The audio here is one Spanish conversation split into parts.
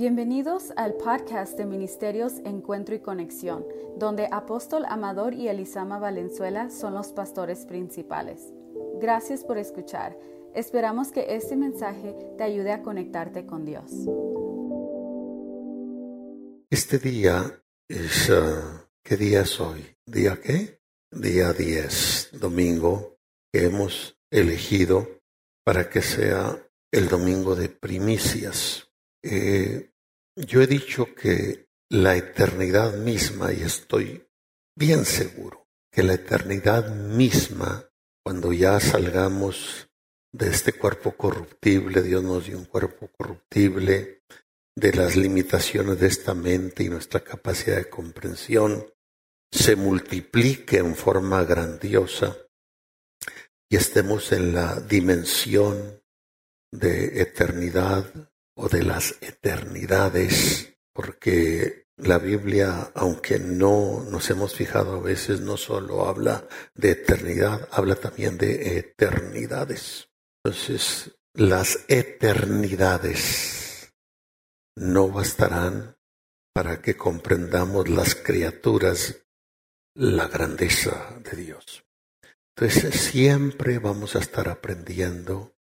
Bienvenidos al podcast de Ministerios Encuentro y Conexión, donde Apóstol Amador y Elisama Valenzuela son los pastores principales. Gracias por escuchar. Esperamos que este mensaje te ayude a conectarte con Dios. Este día es, uh, ¿qué día es hoy? ¿Día qué? Día 10, domingo, que hemos elegido para que sea el domingo de primicias. Eh, yo he dicho que la eternidad misma, y estoy bien seguro, que la eternidad misma, cuando ya salgamos de este cuerpo corruptible, Dios nos dio un cuerpo corruptible, de las limitaciones de esta mente y nuestra capacidad de comprensión, se multiplique en forma grandiosa y estemos en la dimensión de eternidad o de las eternidades, porque la Biblia, aunque no nos hemos fijado a veces, no solo habla de eternidad, habla también de eternidades. Entonces, las eternidades no bastarán para que comprendamos las criaturas la grandeza de Dios. Entonces, siempre vamos a estar aprendiendo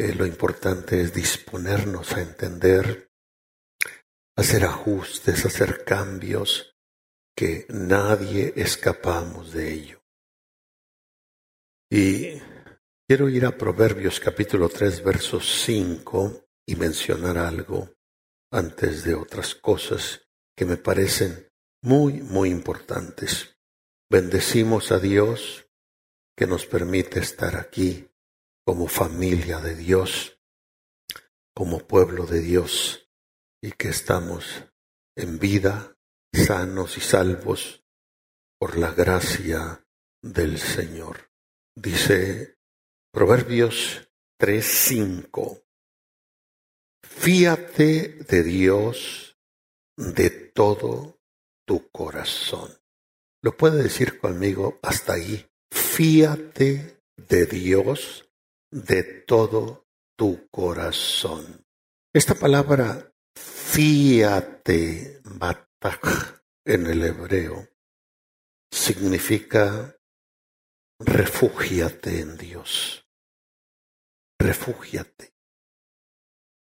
eh, lo importante es disponernos a entender, hacer ajustes, hacer cambios, que nadie escapamos de ello. Y quiero ir a Proverbios capítulo 3, verso 5 y mencionar algo antes de otras cosas que me parecen muy, muy importantes. Bendecimos a Dios que nos permite estar aquí como familia de Dios, como pueblo de Dios, y que estamos en vida, sanos y salvos por la gracia del Señor. Dice Proverbios 3:5, fíate de Dios de todo tu corazón. Lo puede decir conmigo hasta ahí. Fíate de Dios de todo tu corazón. Esta palabra fíate batak en el hebreo significa refúgiate en Dios. Refúgiate.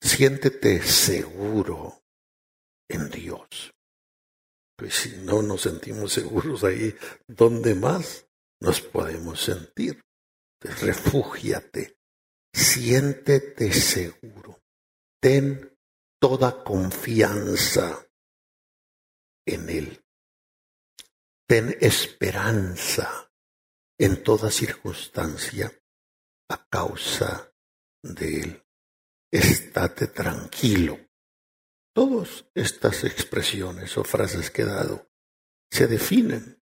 Siéntete seguro en Dios. Pues si no nos sentimos seguros ahí, ¿dónde más nos podemos sentir? Refúgiate, siéntete seguro, ten toda confianza en Él, ten esperanza en toda circunstancia a causa de Él. Estate tranquilo. Todas estas expresiones o frases que he dado se definen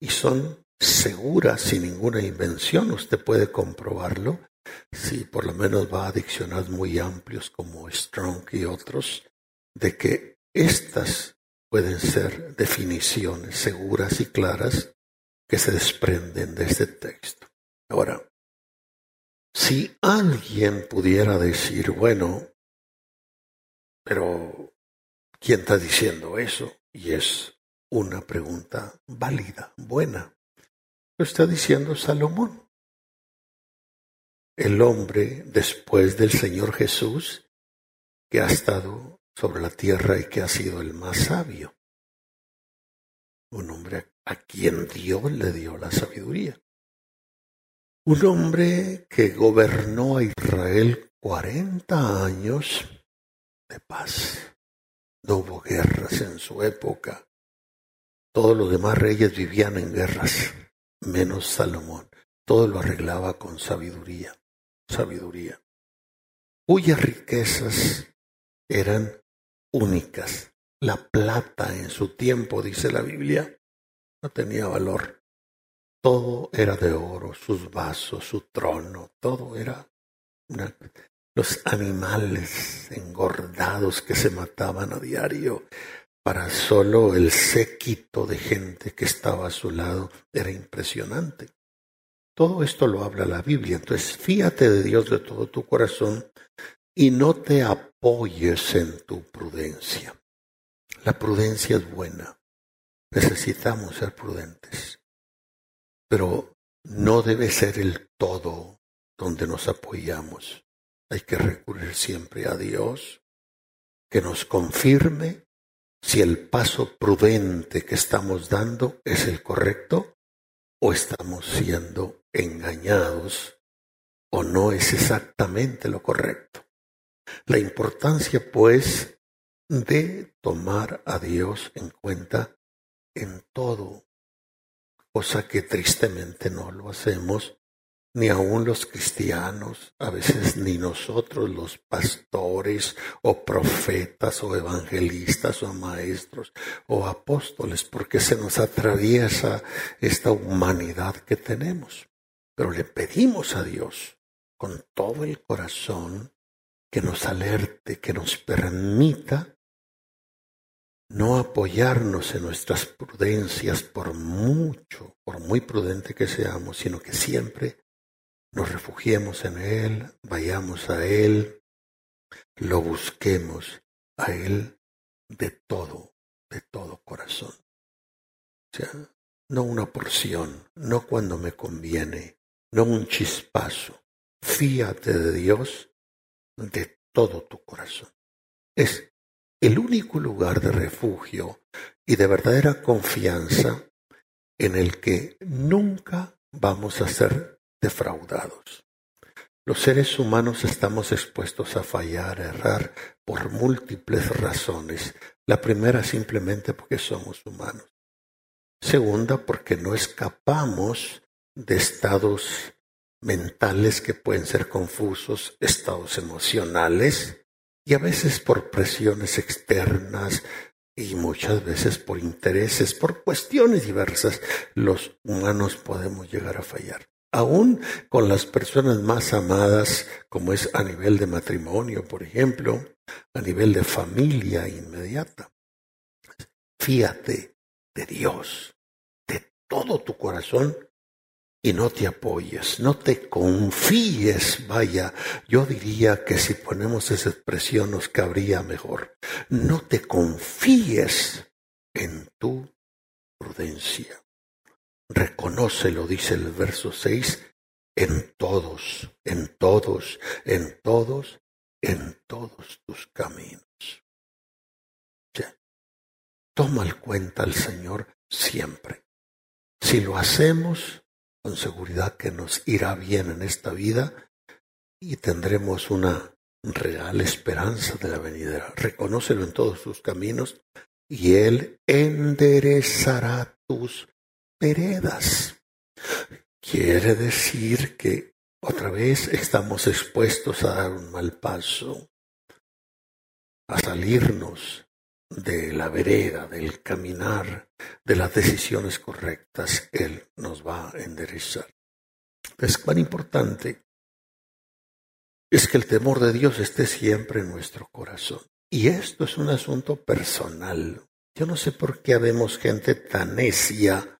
y son segura, sin ninguna invención. Usted puede comprobarlo. Si por lo menos va a diccionarios muy amplios como Strong y otros, de que estas pueden ser definiciones seguras y claras que se desprenden de este texto. Ahora, si alguien pudiera decir, bueno, pero ¿quién está diciendo eso? Y es una pregunta válida, buena. Lo está diciendo Salomón. El hombre después del Señor Jesús que ha estado sobre la tierra y que ha sido el más sabio. Un hombre a quien Dios le dio la sabiduría. Un hombre que gobernó a Israel cuarenta años de paz. No hubo guerras en su época. Todos los demás reyes vivían en guerras menos Salomón. Todo lo arreglaba con sabiduría, sabiduría. Cuyas riquezas eran únicas. La plata en su tiempo, dice la Biblia, no tenía valor. Todo era de oro, sus vasos, su trono, todo era los animales engordados que se mataban a diario, para solo el séquito de gente que estaba a su lado era impresionante. Todo esto lo habla la Biblia. Entonces, fíate de Dios de todo tu corazón y no te apoyes en tu prudencia. La prudencia es buena. Necesitamos ser prudentes. Pero no debe ser el todo donde nos apoyamos. Hay que recurrir siempre a Dios, que nos confirme si el paso prudente que estamos dando es el correcto o estamos siendo engañados o no es exactamente lo correcto. La importancia, pues, de tomar a Dios en cuenta en todo, cosa que tristemente no lo hacemos, ni aun los cristianos, a veces ni nosotros los pastores o profetas o evangelistas o maestros o apóstoles, porque se nos atraviesa esta humanidad que tenemos. Pero le pedimos a Dios con todo el corazón que nos alerte, que nos permita no apoyarnos en nuestras prudencias por mucho, por muy prudente que seamos, sino que siempre nos refugiemos en Él, vayamos a Él, lo busquemos a Él de todo, de todo corazón. O sea, no una porción, no cuando me conviene, no un chispazo. Fíate de Dios de todo tu corazón. Es el único lugar de refugio y de verdadera confianza en el que nunca vamos a ser defraudados. Los seres humanos estamos expuestos a fallar, a errar por múltiples razones. La primera simplemente porque somos humanos. Segunda porque no escapamos de estados mentales que pueden ser confusos, estados emocionales, y a veces por presiones externas y muchas veces por intereses, por cuestiones diversas, los humanos podemos llegar a fallar. Aún con las personas más amadas, como es a nivel de matrimonio, por ejemplo, a nivel de familia inmediata. Fíate de Dios, de todo tu corazón y no te apoyes, no te confíes, vaya, yo diría que si ponemos esa expresión nos cabría mejor, no te confíes en tu prudencia. Reconócelo, dice el verso 6, en todos, en todos, en todos, en todos tus caminos. toma el cuenta al Señor siempre. Si lo hacemos, con seguridad que nos irá bien en esta vida y tendremos una real esperanza de la venidera. Reconócelo en todos sus caminos y Él enderezará tus veredas. Quiere decir que otra vez estamos expuestos a dar un mal paso, a salirnos de la vereda, del caminar, de las decisiones correctas, Él nos va a enderezar. Es cuán importante es que el temor de Dios esté siempre en nuestro corazón. Y esto es un asunto personal. Yo no sé por qué habemos gente tan necia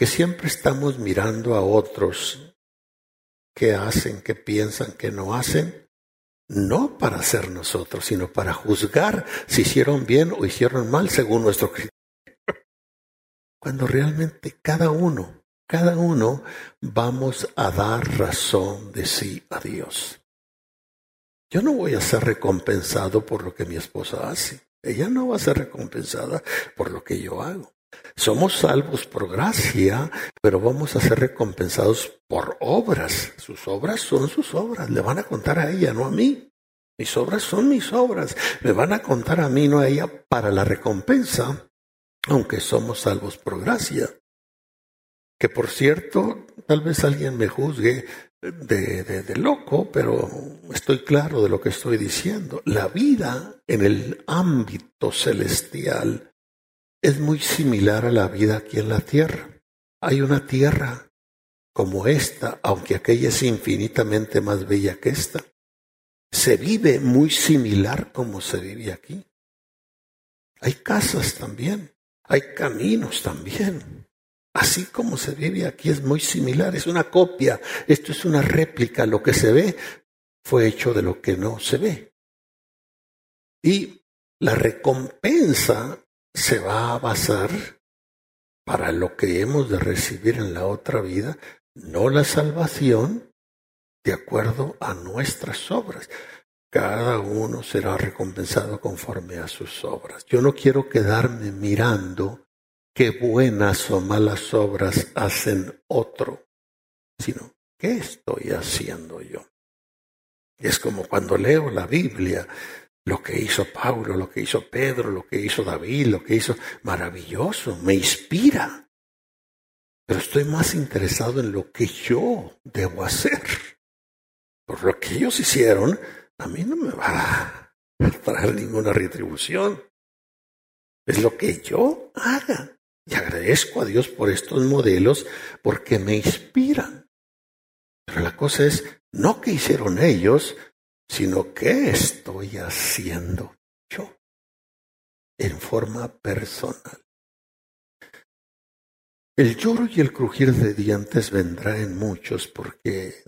que siempre estamos mirando a otros que hacen, que piensan, que no hacen, no para ser nosotros, sino para juzgar si hicieron bien o hicieron mal según nuestro criterio. Cuando realmente cada uno, cada uno vamos a dar razón de sí a Dios. Yo no voy a ser recompensado por lo que mi esposa hace. Ella no va a ser recompensada por lo que yo hago. Somos salvos por gracia, pero vamos a ser recompensados por obras. Sus obras son sus obras. Le van a contar a ella, no a mí. Mis obras son mis obras. Me van a contar a mí, no a ella, para la recompensa, aunque somos salvos por gracia. Que por cierto, tal vez alguien me juzgue de, de, loco, pero estoy claro de lo que estoy diciendo. La vida en el ámbito celestial es muy similar a la vida aquí en la tierra. Hay una tierra como esta, aunque aquella es infinitamente más bella que esta. Se vive muy similar como se vive aquí. Hay casas también, hay caminos también. Así como se vive aquí es muy similar, es una copia, esto es una réplica, lo que se ve fue hecho de lo que no se ve. Y la recompensa se va a basar para lo que hemos de recibir en la otra vida, no la salvación, de acuerdo a nuestras obras. Cada uno será recompensado conforme a sus obras. Yo no quiero quedarme mirando qué buenas o malas obras hacen otro, sino qué estoy haciendo yo. Es como cuando leo la Biblia, lo que hizo Pablo, lo que hizo Pedro, lo que hizo David, lo que hizo maravilloso, me inspira. Pero estoy más interesado en lo que yo debo hacer. Por lo que ellos hicieron, a mí no me va a traer ninguna retribución. Es lo que yo haga. Y agradezco a Dios por estos modelos porque me inspiran. Pero la cosa es, no que hicieron ellos, sino qué estoy haciendo yo en forma personal. El lloro y el crujir de dientes vendrá en muchos porque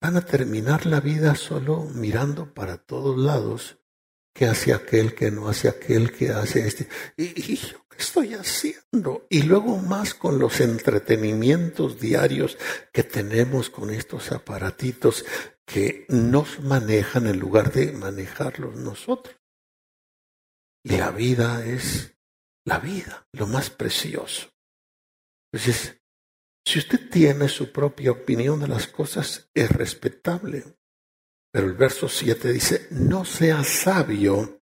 van a terminar la vida solo mirando para todos lados, que hace aquel, que no hace aquel, que hace este. ¿Y, yo qué estoy haciendo? Y luego más con los entretenimientos diarios que tenemos con estos aparatitos que nos manejan en lugar de manejarlos nosotros. Y la vida es la vida, lo más precioso. Entonces, si usted tiene su propia opinión de las cosas, es respetable. Pero el verso 7 dice, no seas sabio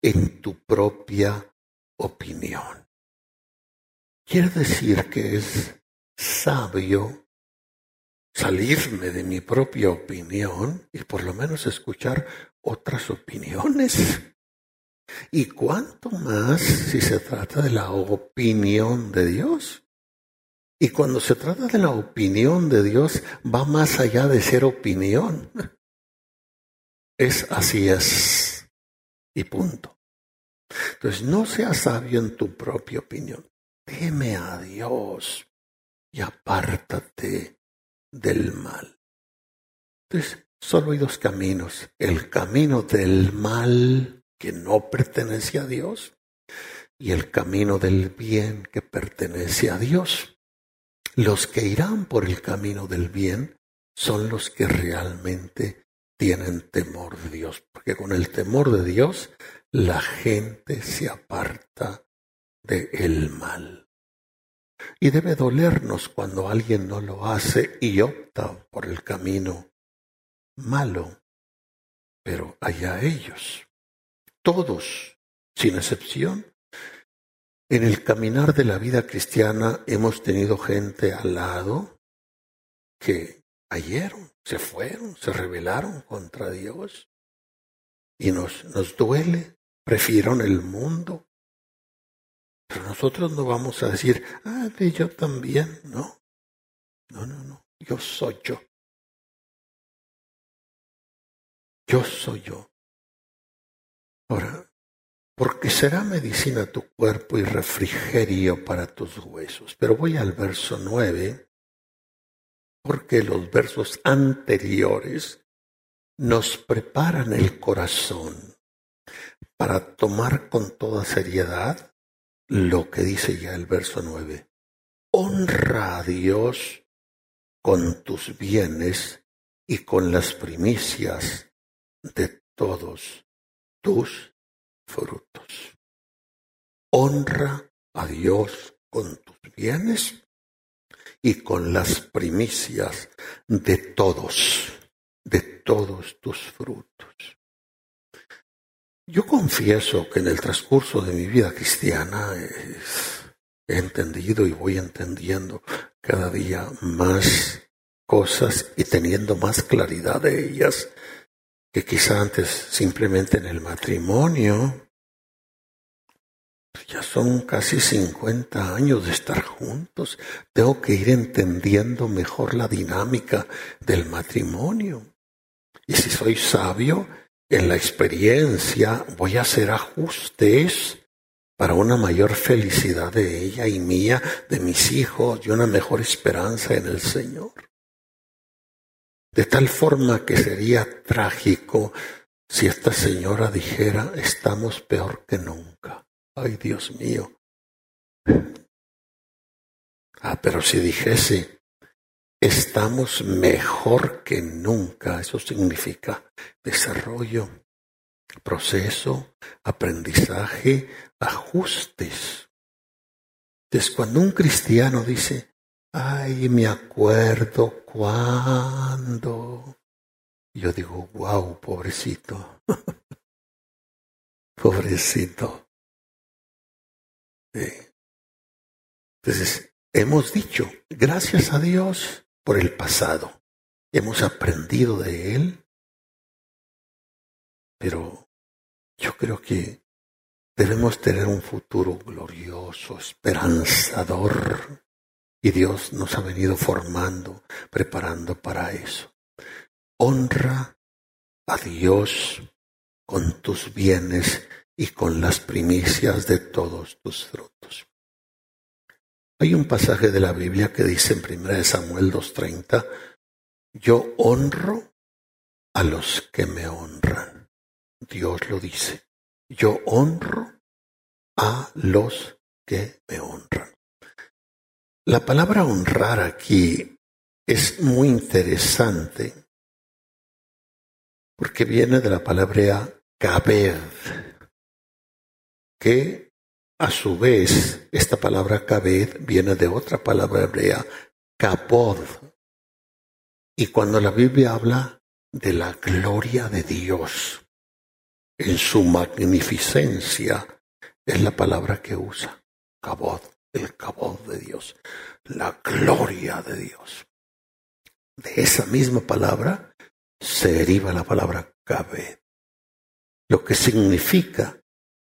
en tu propia opinión. Quiere decir que es sabio salirme de mi propia opinión y por lo menos escuchar otras opiniones. ¿Y cuánto más si se trata de la opinión de Dios? Y cuando se trata de la opinión de Dios, va más allá de ser opinión. Es así es. Y punto. Entonces, no seas sabio en tu propia opinión. Teme a Dios y apártate del mal. Entonces, solo hay dos caminos. El camino del mal que no pertenece a Dios y el camino del bien que pertenece a Dios. Los que irán por el camino del bien son los que realmente tienen temor de Dios, porque con el temor de Dios la gente se aparta del el mal. Y debe dolernos cuando alguien no lo hace y opta por el camino malo. Pero allá ellos, todos, sin excepción, en el caminar de la vida cristiana hemos tenido gente al lado que ayeron, se fueron, se rebelaron contra Dios. Y nos, nos duele, prefirieron el mundo, pero nosotros no vamos a decir, ah, de yo también, no. No, no, no. Yo soy yo. Yo soy yo. Ahora, porque será medicina tu cuerpo y refrigerio para tus huesos. Pero voy al verso nueve, porque los versos anteriores nos preparan el corazón para tomar con toda seriedad lo que dice ya el verso nueve. Honra a Dios con tus bienes y con las primicias de todos tus frutos. Honra a Dios con tus bienes y con las primicias de todos, de todos tus frutos. Yo confieso que en el transcurso de mi vida cristiana he entendido y voy entendiendo cada día más cosas y teniendo más claridad de ellas que quizá antes simplemente en el matrimonio. Ya son casi 50 años de estar juntos. Tengo que ir entendiendo mejor la dinámica del matrimonio. Y si soy sabio, en la experiencia voy a hacer ajustes para una mayor felicidad de ella y mía, de mis hijos, y una mejor esperanza en el Señor. De tal forma que sería trágico si esta señora dijera, estamos peor que nunca. Ay, Dios mío. Ah, pero si dijese, estamos mejor que nunca, eso significa desarrollo, proceso, aprendizaje, ajustes. Entonces, cuando un cristiano dice, ay, me acuerdo cuando, yo digo, wow, pobrecito, pobrecito. Entonces, hemos dicho, gracias a Dios por el pasado. Hemos aprendido de Él. Pero yo creo que debemos tener un futuro glorioso, esperanzador. Y Dios nos ha venido formando, preparando para eso. Honra a Dios con tus bienes y con las primicias de todos tus frutos. Hay un pasaje de la Biblia que dice en 1 Samuel 2.30, yo honro a los que me honran. Dios lo dice, yo honro a los que me honran. La palabra honrar aquí es muy interesante porque viene de la palabra kabed, que a su vez, esta palabra kabed viene de otra palabra hebrea, kabod. Y cuando la Biblia habla de la gloria de Dios en su magnificencia, es la palabra que usa, kabod, el kabod de Dios, la gloria de Dios. De esa misma palabra se deriva la palabra kabed, lo que significa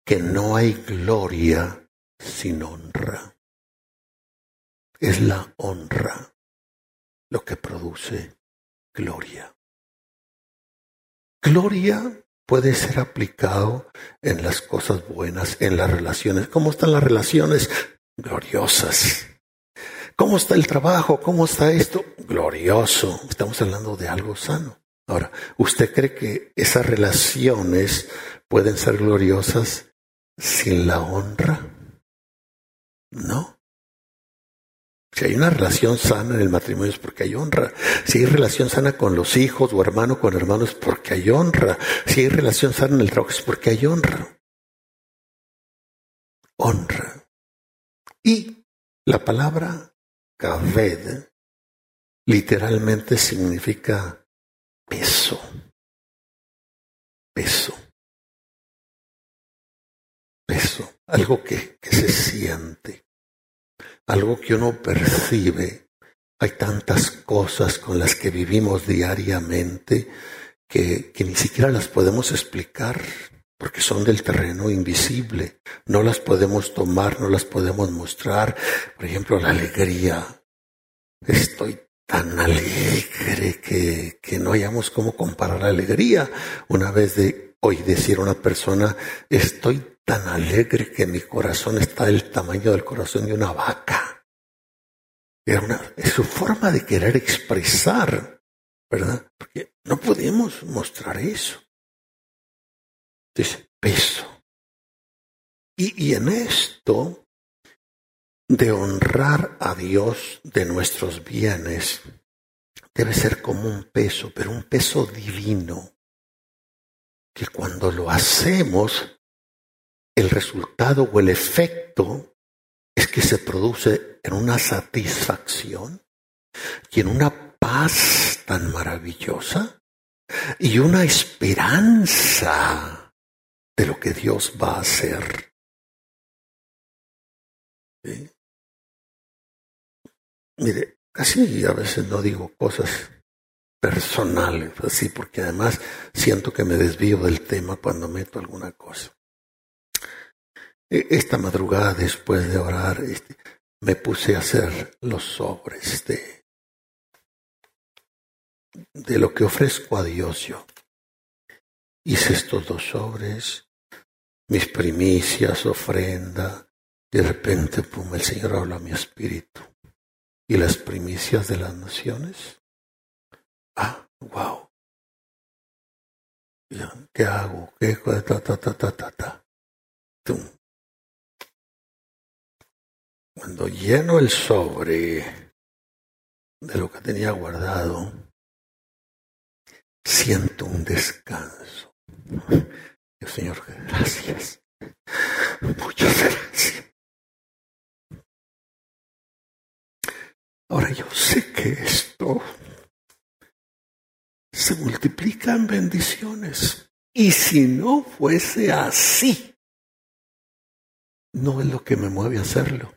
que no hay gloria sin honra. Es la honra lo que produce gloria. Gloria puede ser aplicado en las cosas buenas, en las relaciones. ¿Cómo están las relaciones? Gloriosas. ¿Cómo está el trabajo? ¿Cómo está esto? Glorioso. Estamos hablando de algo sano. Ahora, ¿usted cree que esas relaciones pueden ser gloriosas sin la honra? No. Si hay una relación sana en el matrimonio es porque hay honra. Si hay relación sana con los hijos o hermano con hermano es porque hay honra. Si hay relación sana en el trabajo es porque hay honra. Honra. Y la palabra kaved literalmente significa peso. Peso algo que, se siente, algo que uno percibe. Hay tantas cosas con las que vivimos diariamente que, que ni siquiera las podemos explicar porque son del terreno invisible. No las podemos tomar, no las podemos mostrar. Por ejemplo, la alegría. Estoy tan alegre que, que no hayamos cómo comparar la alegría. Una vez de hoy decir a una persona, estoy tan alegre que mi corazón está del tamaño del corazón de una vaca. Era una, es su forma de querer expresar, ¿verdad? Porque no podemos mostrar eso. Dice, peso. Y, y en esto de honrar a Dios de nuestros bienes, debe ser como un peso, pero un peso divino, que cuando lo hacemos el resultado o el efecto es que se produce en una satisfacción y en una paz tan maravillosa y una esperanza de lo que Dios va a hacer. Mire, casi a veces no digo cosas personales, así, porque además siento que me desvío del tema cuando meto alguna cosa. E, esta madrugada, después de orar, este, me puse a hacer los sobres de, de lo que ofrezco a Dios yo. Hice estos dos sobres, mis primicias, ofrenda, de repente, pum, el Señor habla a mi espíritu. ¿Y las primicias de las naciones? Ah, wow. ¿Qué hago? ¿Qué? Ta, ta, ta, ta, ta, ta. Cuando lleno el sobre de lo que tenía guardado, siento un descanso. Dios Señor, gracias. Muchas gracias. Ahora yo sé que esto se multiplica en bendiciones. Y si no fuese así, no es lo que me mueve a hacerlo.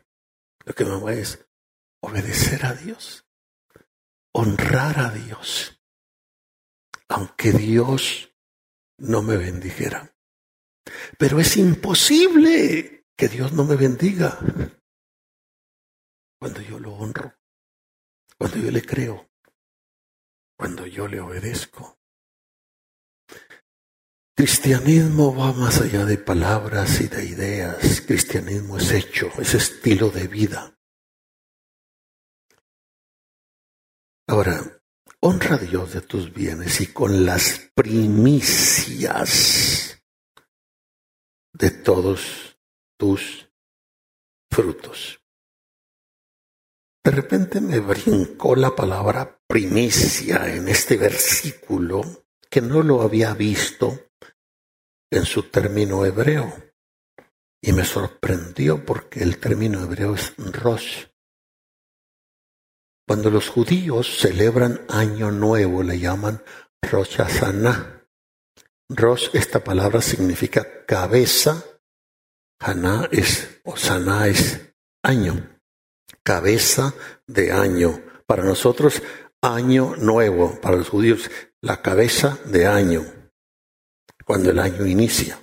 Lo que me mueve es obedecer a Dios, honrar a Dios, aunque Dios no me bendijera. Pero es imposible que Dios no me bendiga cuando yo lo honro, cuando yo le creo, cuando yo le obedezco. Cristianismo va más allá de palabras y de ideas. Cristianismo es hecho, es estilo de vida. Ahora, honra a Dios de tus bienes y con las primicias de todos tus frutos. De repente me brincó la palabra primicia en este versículo que no lo había visto en su término hebreo. Y me sorprendió porque el término hebreo es Rosh. Cuando los judíos celebran Año Nuevo le llaman Rosh Hashanah. Rosh, esta palabra significa cabeza. Haná es, o Saná es año. Cabeza de año. Para nosotros, año nuevo. Para los judíos, la cabeza de año cuando el año inicia.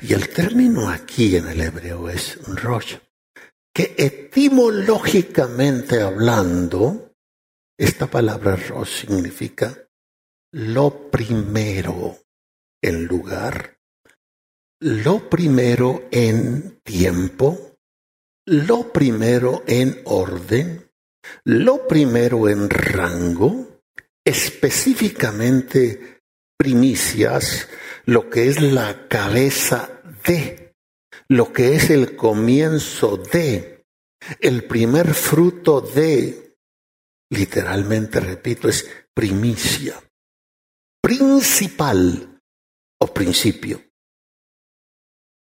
Y el término aquí en el hebreo es Rosh, que etimológicamente hablando, esta palabra Rosh significa lo primero en lugar, lo primero en tiempo, lo primero en orden, lo primero en rango, específicamente primicias, lo que es la cabeza de, lo que es el comienzo de, el primer fruto de, literalmente repito, es primicia, principal o principio.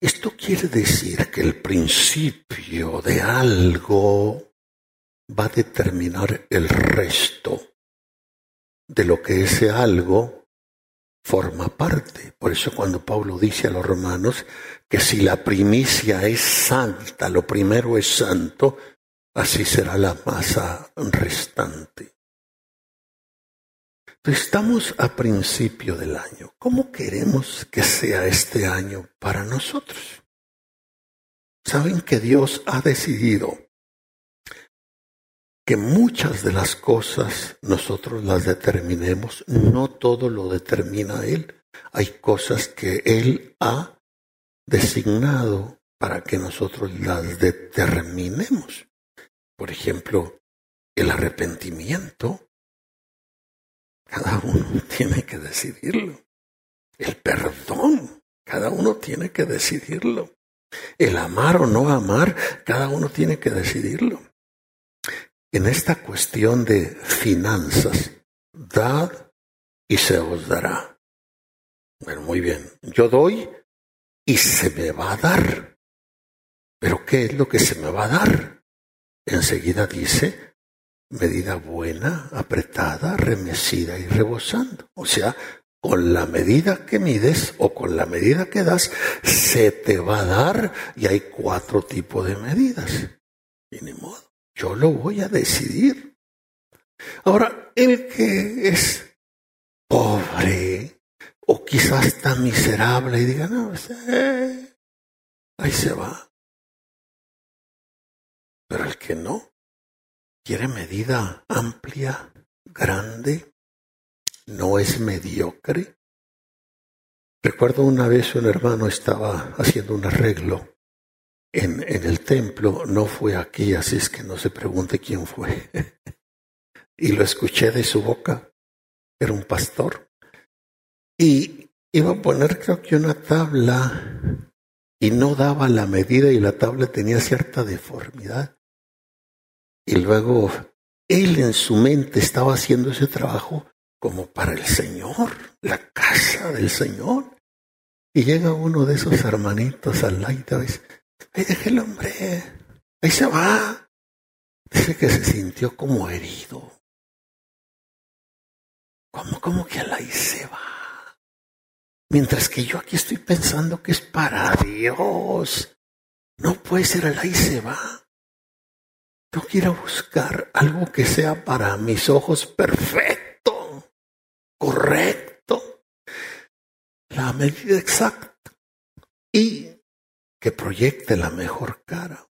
Esto quiere decir que el principio de algo va a determinar el resto de lo que ese algo forma parte. Por eso cuando Pablo dice a los romanos que si la primicia es santa, lo primero es santo, así será la masa restante. Estamos a principio del año. ¿Cómo queremos que sea este año para nosotros? Saben que Dios ha decidido que muchas de las cosas nosotros las determinemos, no todo lo determina Él. Hay cosas que Él ha designado para que nosotros las determinemos. Por ejemplo, el arrepentimiento. Cada uno tiene que decidirlo. El perdón. Cada uno tiene que decidirlo. El amar o no amar, cada uno tiene que decidirlo. En esta cuestión de finanzas, dad y se os dará. Bueno, muy bien, yo doy y se me va a dar. Pero ¿qué es lo que se me va a dar? Enseguida dice, medida buena, apretada, remecida y rebosando. O sea, con la medida que mides o con la medida que das, se te va a dar y hay cuatro tipos de medidas. Y ni modo. Yo lo voy a decidir. Ahora, el que es pobre o quizás está miserable y diga, no, pues, eh, ahí se va. Pero el que no, quiere medida amplia, grande, no es mediocre. Recuerdo una vez un hermano estaba haciendo un arreglo en, el templo, no fue aquí, así es que no se pregunte quién fue. y lo escuché de su boca, era un pastor. Y iba a poner creo que una tabla y no daba la medida y la tabla tenía cierta deformidad. Y luego él en su mente estaba haciendo ese trabajo como para el Señor, la casa del Señor. Y llega uno de esos hermanitos al lado y dice, ay, deje el hombre, ahí se va. Dice que se sintió como herido. ¿Cómo, cómo que ahí se va? Mientras que yo aquí estoy pensando que es para Dios. No puede ser ahí se va. Yo quiero buscar algo que sea para mis ojos perfecto, correcto, la medida exacta y que proyecte la mejor cara.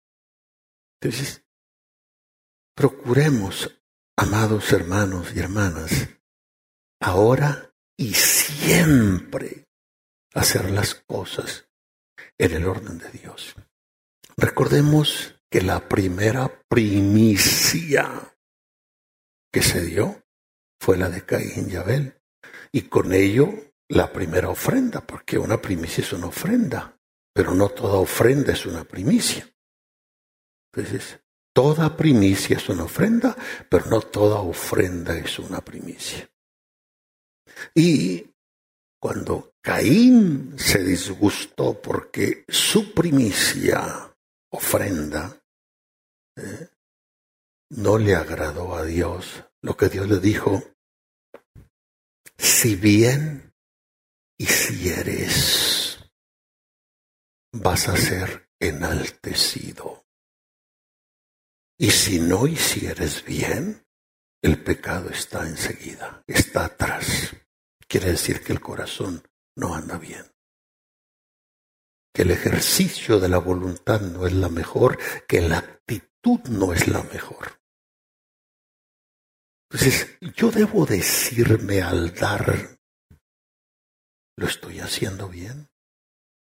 Entonces, procuremos, amados hermanos y hermanas, ahora y siempre hacer las cosas en el orden de Dios. Recordemos que la primera primicia que se dio fue la de Caín y Abel. Y con ello la primera ofrenda, porque una primicia es una ofrenda, pero no toda ofrenda es una primicia. Entonces, toda primicia es una ofrenda, pero no toda ofrenda es una primicia. Y cuando Caín se disgustó porque su primicia, ofrenda, no le agradó a Dios lo que Dios le dijo, si bien y si vas a ser enaltecido. Y si no hicieres bien, el pecado está enseguida, está atrás. Quiere decir que el corazón no anda bien que el ejercicio de la voluntad no es la mejor, que la actitud no es la mejor. Entonces, yo debo decirme al dar, ¿lo estoy haciendo bien?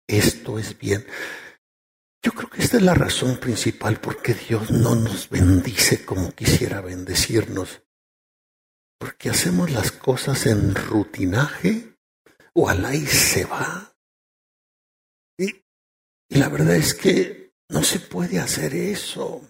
¿Esto es bien? Yo creo que esta es la razón principal por qué Dios no nos bendice como quisiera bendecirnos. Porque hacemos las cosas en rutinaje o al ahí se va. Y la verdad es que no se puede hacer eso.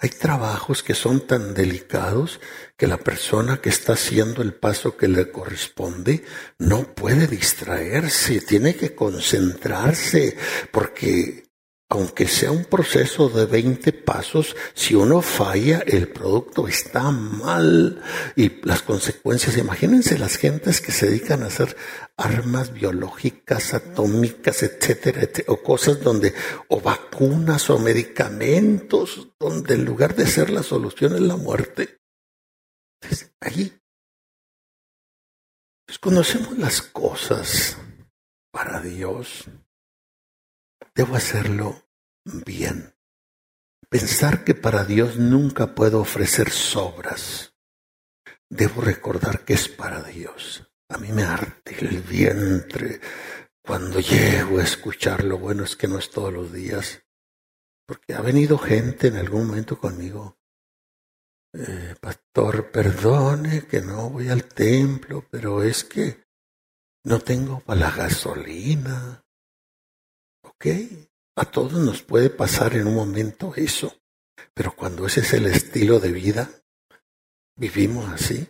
Hay trabajos que son tan delicados que la persona que está haciendo el paso que le corresponde no puede distraerse, tiene que concentrarse, porque aunque sea un proceso de 20 pasos, si uno falla, el producto está mal y las consecuencias, imagínense las gentes que se dedican a hacer armas biológicas, atómicas, etcétera, o cosas donde, o vacunas o medicamentos, donde en lugar de ser la solución es la muerte. Entonces, ahí pues conocemos las cosas para Dios debo hacerlo bien. Pensar que para Dios nunca puedo ofrecer sobras. Debo recordar que es para Dios. A mí me arte el vientre cuando llego a escuchar lo bueno es que no es todos los días. Porque ha venido gente en algún momento conmigo. Eh, pastor, perdone que no voy al templo, pero es que no tengo para la gasolina. A todos nos puede pasar en un momento eso, pero cuando ese es el estilo de vida, vivimos así.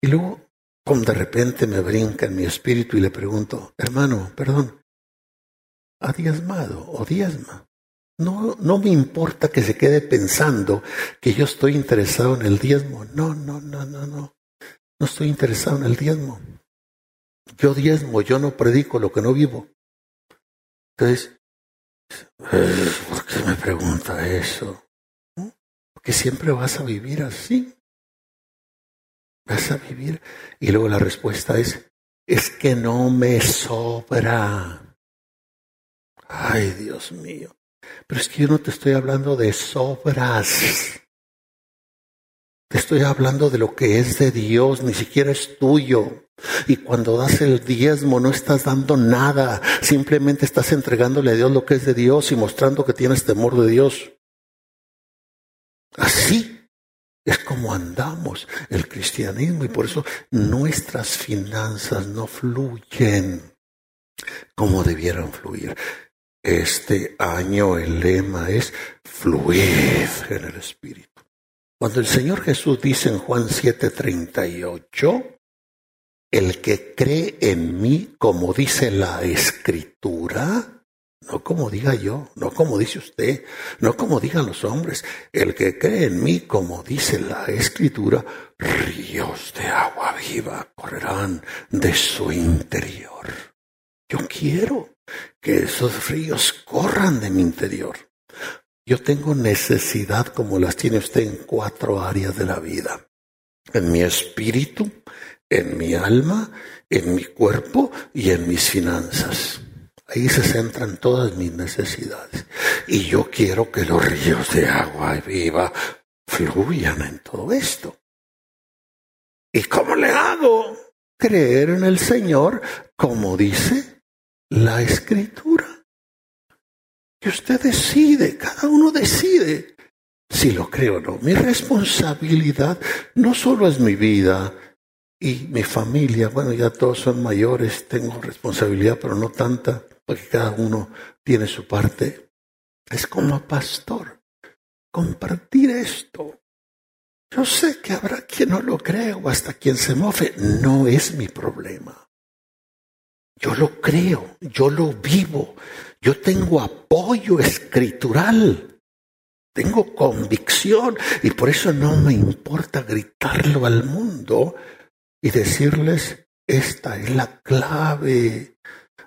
Y luego, como de repente me brinca en mi espíritu y le pregunto, hermano, perdón, ¿ha diezmado o diezma? No, no me importa que se quede pensando que yo estoy interesado en el diezmo. No, no, no, no, no. No estoy interesado en el diezmo. Yo diezmo, yo no predico lo que no vivo. Entonces, eh, ¿por qué me pregunta eso? Porque siempre vas a vivir así. Vas a vivir. Y luego la respuesta es, es que no me sobra. Ay, Dios mío. Pero es que yo no te estoy hablando de sobras. Te estoy hablando de lo que es de Dios, ni siquiera es tuyo. Y cuando das el diezmo no estás dando nada, simplemente estás entregándole a Dios lo que es de Dios y mostrando que tienes temor de Dios. Así Es como andamos el cristianismo y por eso nuestras finanzas no fluyen como debieran fluir. Este año el lema es fluir en el Espíritu. Cuando el Señor Jesús dice en Juan 7:38, el que cree en mí, como dice la Escritura, no como diga yo, no como dice usted, no como digan los hombres, el que cree en mí, como dice la Escritura, ríos de agua viva correrán de su interior. Yo quiero que esos ríos corran de mi interior. Yo tengo necesidad como las tiene usted en cuatro áreas de la vida. En mi espíritu, en mi alma, en mi cuerpo y en mis finanzas. Ahí se centran todas mis necesidades. Y yo quiero que los ríos de agua viva fluyan en todo esto. ¿Y cómo le hago? Creer en el Señor, como dice la Escritura. Usted decide, cada uno decide si lo creo o no. Mi responsabilidad no solo es mi vida y mi familia, bueno, ya todos son mayores, tengo responsabilidad, pero no tanta porque cada uno tiene su parte. Es como pastor, compartir esto. Yo sé que habrá quien no lo cree o hasta quien se mofe, no es mi problema. Yo lo creo, yo lo vivo, yo tengo apoyo escritural, tengo convicción y por eso no me importa gritarlo al mundo y decirles, esta es la clave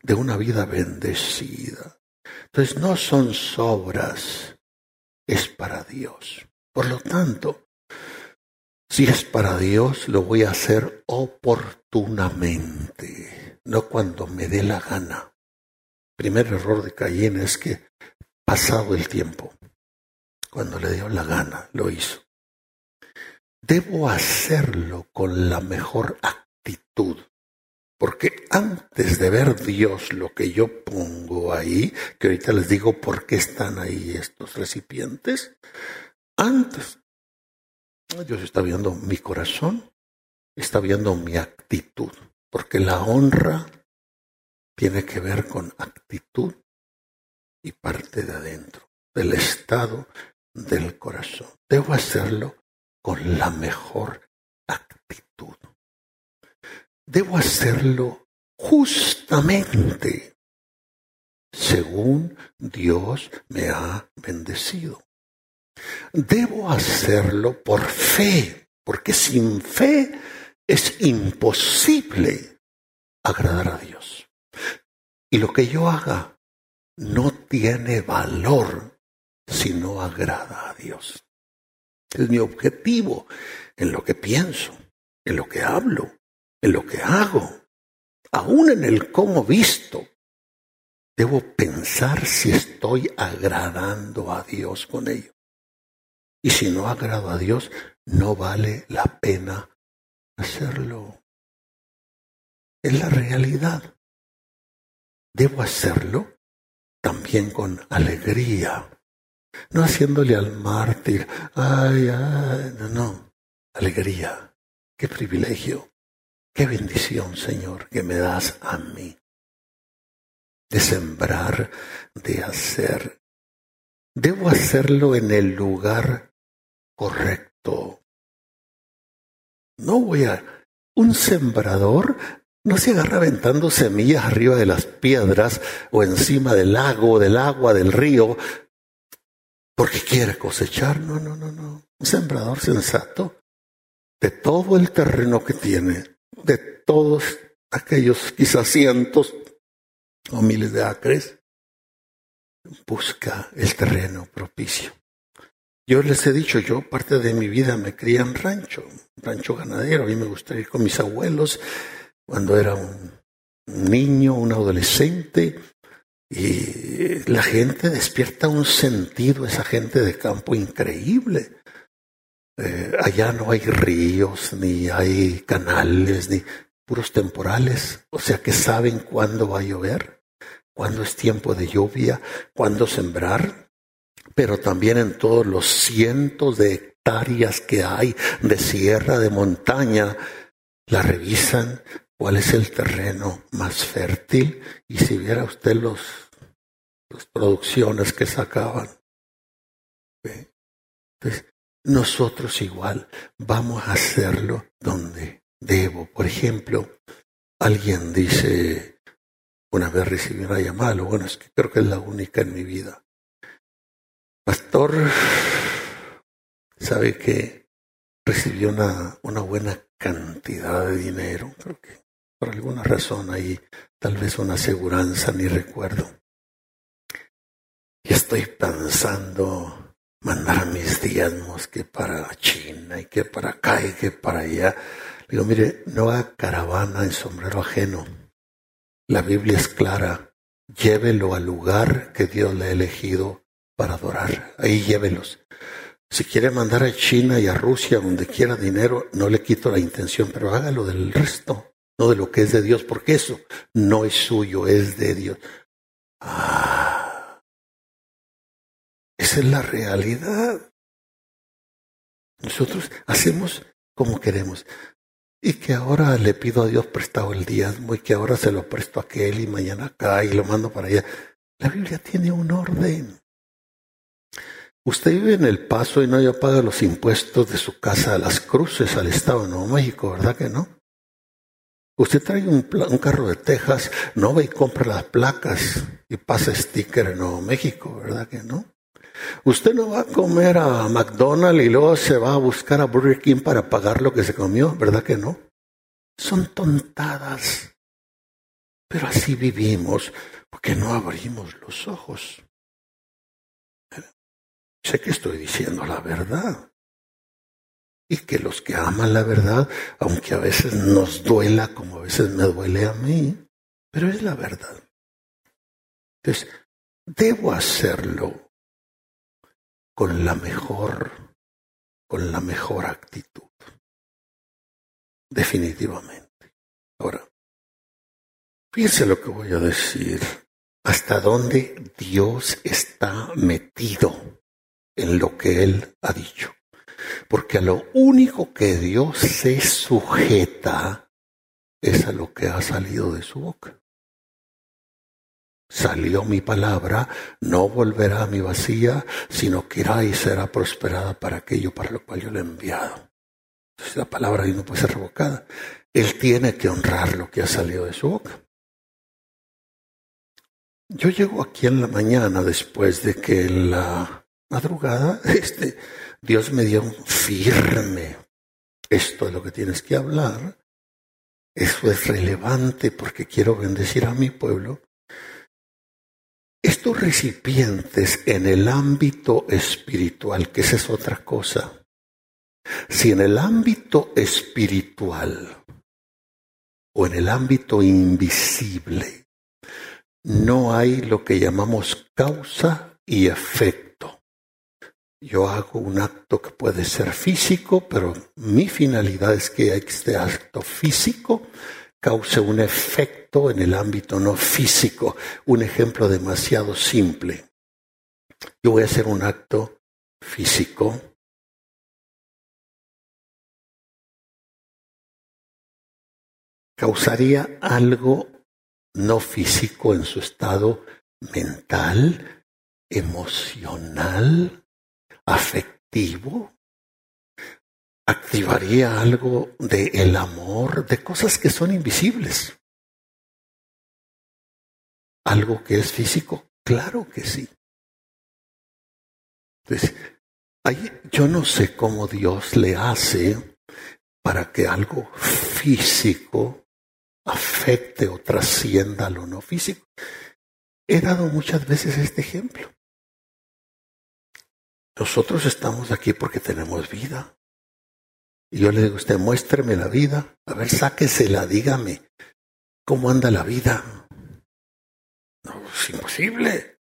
de una vida bendecida. Entonces no son sobras, es para Dios. Por lo tanto, si es para Dios, lo voy a hacer oportunamente, no cuando me dé la gana. Primer error de Caín es que pasado el tiempo, cuando le dio la gana, lo hizo. Debo hacerlo con la mejor actitud. Porque antes de ver Dios lo que yo pongo ahí, que ahorita les digo por qué están ahí estos recipientes, antes Dios está viendo mi corazón, está viendo mi actitud, porque la honra tiene que ver con actitud y parte de adentro, del estado del corazón. Debo hacerlo con la mejor actitud debo hacerlo justamente según Dios me ha bendecido. Debo hacerlo por fe, porque sin fe es imposible agradar a Dios. Y lo que yo haga no tiene valor si no agrada a Dios. Es mi objetivo en lo que pienso, en lo que hablo, en lo que hago, aún en el cómo visto. Debo pensar si estoy agradando a Dios con ello. Y si no agrado a Dios, no vale la pena hacerlo. Es la realidad. Debo hacerlo también con alegría, no haciéndole al mártir, ay, ay, no, no, alegría, qué privilegio Qué bendición, Señor, que me das a mí de sembrar, de hacer. Debo hacerlo en el lugar correcto. No voy a... Un sembrador no se agarra aventando semillas arriba de las piedras o encima del lago, del agua, del río, porque quiere cosechar. No, no, no, no. Un sembrador sensato de todo el terreno que tiene de todos aquellos quizás cientos o miles de acres, busca el terreno propicio. Yo les he dicho, yo parte de mi vida me crié en rancho, rancho ganadero. A mí me gustaría ir con mis abuelos cuando era un niño, un adolescente. Y la gente despierta un sentido, esa gente de campo increíble. Eh, allá no hay ríos, ni hay canales, ni puros temporales, o sea que saben cuándo va a llover, cuándo es tiempo de lluvia, cuándo sembrar, pero también en todos los cientos de hectáreas que hay de sierra, de montaña, la revisan cuál es el terreno más fértil y si viera usted los, las producciones que sacaban. Entonces, nosotros igual vamos a hacerlo donde debo. Por ejemplo, alguien dice, una vez recibí una llamada, bueno, es que creo que es la única en mi vida. Pastor, sabe que recibió una, una buena cantidad de dinero, creo que por alguna razón ahí, tal vez una aseguranza, ni recuerdo. Y estoy pensando mandar mis diezmos que para China y que para acá y que para allá. Digo, mire, no haga caravana en sombrero ajeno. La Biblia es clara. Llévelo al lugar que Dios le ha elegido para adorar. Ahí llévelos. Si quiere mandar a China y a Rusia, donde quiera dinero, no le quito la intención, pero hágalo del resto, no de lo que es de Dios, porque eso no es suyo, es de Dios. Ah, esa es la realidad. Nosotros hacemos como queremos. Y que ahora le pido a Dios prestado el diezmo y que ahora se lo presto a aquel y mañana acá y lo mando para allá. La Biblia tiene un orden. Usted vive en El Paso y no ya paga los impuestos de su casa a las cruces al Estado de Nuevo México, ¿verdad que no? Usted trae un, carro de Texas, no va y compra las placas y pasa sticker en Nuevo México, ¿verdad que no? Usted no va a comer a McDonald's y luego se va a buscar a Burger King para pagar lo que se comió, ¿verdad que no? Son tontadas. Pero así vivimos porque no abrimos los ojos. Sé que estoy diciendo la verdad. Y que los que aman la verdad, aunque a veces nos duela como a veces me duele a mí, pero es la verdad. Entonces, debo hacerlo con la mejor, con la mejor actitud. Definitivamente. Ahora, fíjense lo que voy a decir. Hasta dónde Dios está metido en lo que Él ha dicho. Porque a lo único que Dios se sujeta es a lo que ha salido de su boca. Salió mi palabra, no volverá a mi vacía, sino que irá y será prosperada para aquello para lo cual yo le he enviado. Entonces la palabra no puede ser revocada. Él tiene que honrar lo que ha salido de su boca. Yo llego aquí en la mañana después de que la madrugada, este, Dios me dio firme. Esto es lo que tienes que hablar. Eso es relevante porque quiero bendecir a mi pueblo. Estos recipientes en el ámbito espiritual, que esa es otra cosa. Si en el ámbito espiritual o en el ámbito invisible no hay lo que llamamos causa y efecto, yo hago un acto que puede ser físico, pero mi finalidad es que este acto físico cause un efecto en el ámbito no físico. Un ejemplo demasiado simple. Yo voy a hacer un acto físico. Causaría algo no físico en su estado mental, emocional, afectivo, activaría algo de el amor, de cosas que son invisibles. Algo que es físico, claro que sí. Entonces, yo no sé cómo Dios le hace para que algo físico afecte o trascienda lo no físico. He dado muchas veces este ejemplo. Nosotros estamos aquí porque tenemos vida. Y yo le digo a usted, muéstreme la vida. A ver, sáquesela, dígame. ¿Cómo anda la vida? No, es imposible.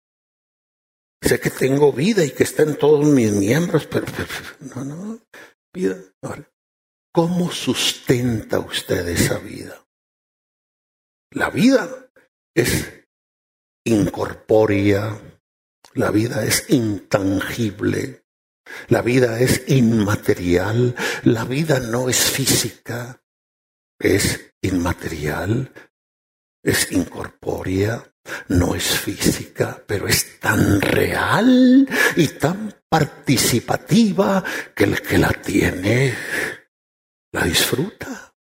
Sé que tengo vida y que está en todos mis miembros, pero, no, no. ¿Cómo sustenta usted esa vida? La vida es incorpórea, la vida es intangible. La vida es inmaterial, la vida no es física, es inmaterial, es incorpórea, no es física, pero es tan real y tan participativa que el que la tiene la disfruta,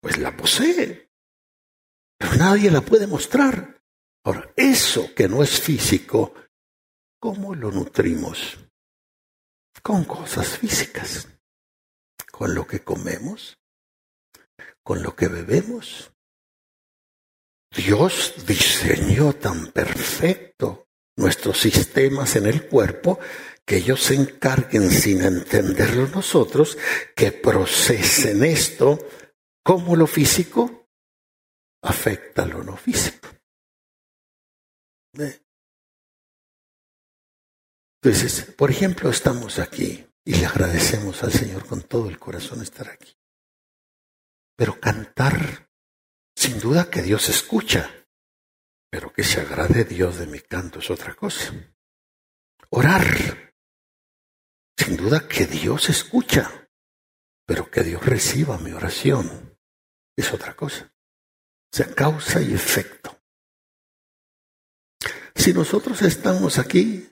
pues la posee, pero nadie la puede mostrar. Ahora, eso que no es físico, ¿cómo lo nutrimos? Con cosas físicas, con lo que comemos, con lo que bebemos. Dios diseñó tan perfecto nuestros sistemas en el cuerpo que ellos se encarguen sin entenderlo nosotros, que procesen esto como lo físico afecta a lo no físico. Entonces, por ejemplo, estamos aquí y le agradecemos al Señor con todo el corazón estar aquí. Pero cantar, sin duda que Dios escucha, pero que se agrade Dios de mi canto es otra cosa. Orar, sin duda que Dios escucha, pero que Dios reciba mi oración es otra cosa. O sea, causa y efecto. Si nosotros estamos aquí.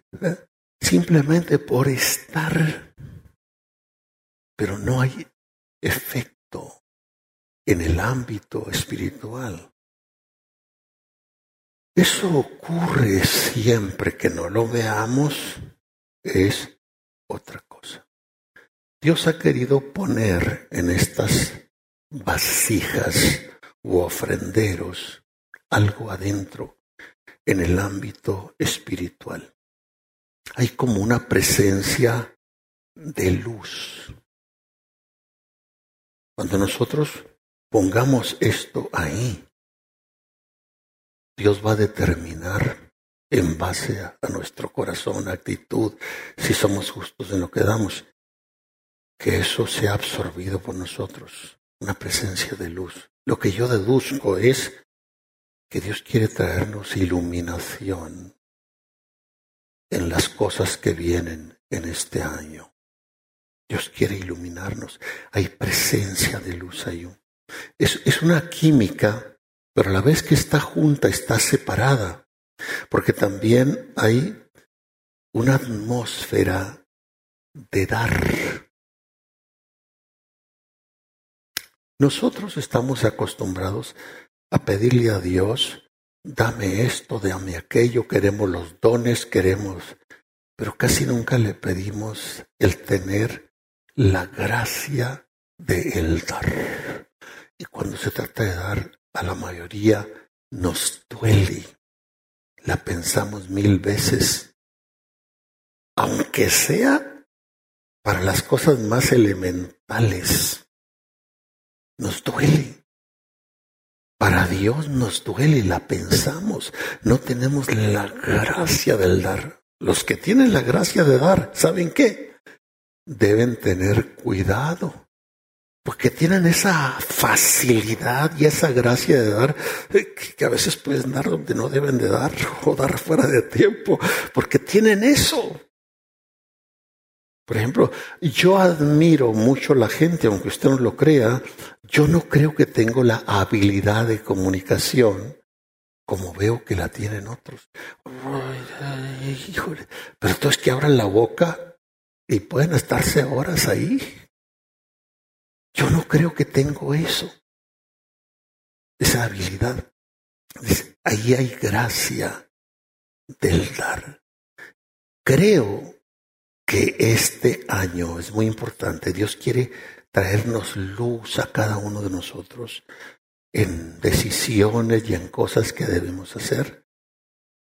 Simplemente por estar, pero no hay efecto en el ámbito espiritual. Eso ocurre siempre que no lo veamos, es otra cosa. Dios ha querido poner en estas vasijas u ofrenderos algo adentro en el ámbito espiritual. Hay como una presencia de luz. Cuando nosotros pongamos esto ahí, Dios va a determinar en base a, nuestro corazón, actitud, si somos justos en lo que damos, que eso sea absorbido por nosotros, una presencia de luz. Lo que yo deduzco es que Dios quiere traernos iluminación en las cosas que vienen en este año. Dios quiere iluminarnos. Hay presencia de luz ahí. Es, es una química, pero a la vez que está junta, está separada. Porque también hay una atmósfera de dar. Nosotros estamos acostumbrados a pedirle a Dios, dame esto, dame aquello, queremos los dones, queremos, pero casi nunca le pedimos el tener la gracia de el dar. Y cuando se trata de dar, a la mayoría nos duele la pensamos mil veces, aunque sea para las cosas más elementales. Nos duele. Para Dios nos duele, la pensamos. No tenemos la gracia del dar. Los que tienen la gracia de dar, ¿saben qué? Deben tener cuidado porque tienen esa facilidad y esa gracia de dar, eh, que a veces pueden dar donde no deben de dar o dar fuera de tiempo, porque tienen eso. Por ejemplo, yo admiro mucho la gente, aunque usted no lo crea, yo no creo que tengo la habilidad de comunicación como veo que la tienen otros. Pero entonces que abran la boca y pueden estarse horas ahí. Yo no creo que tengo eso, esa habilidad. Ahí hay gracia del dar. Creo que este año es muy importante. Dios quiere traernos luz a cada uno de nosotros en decisiones y en cosas que debemos hacer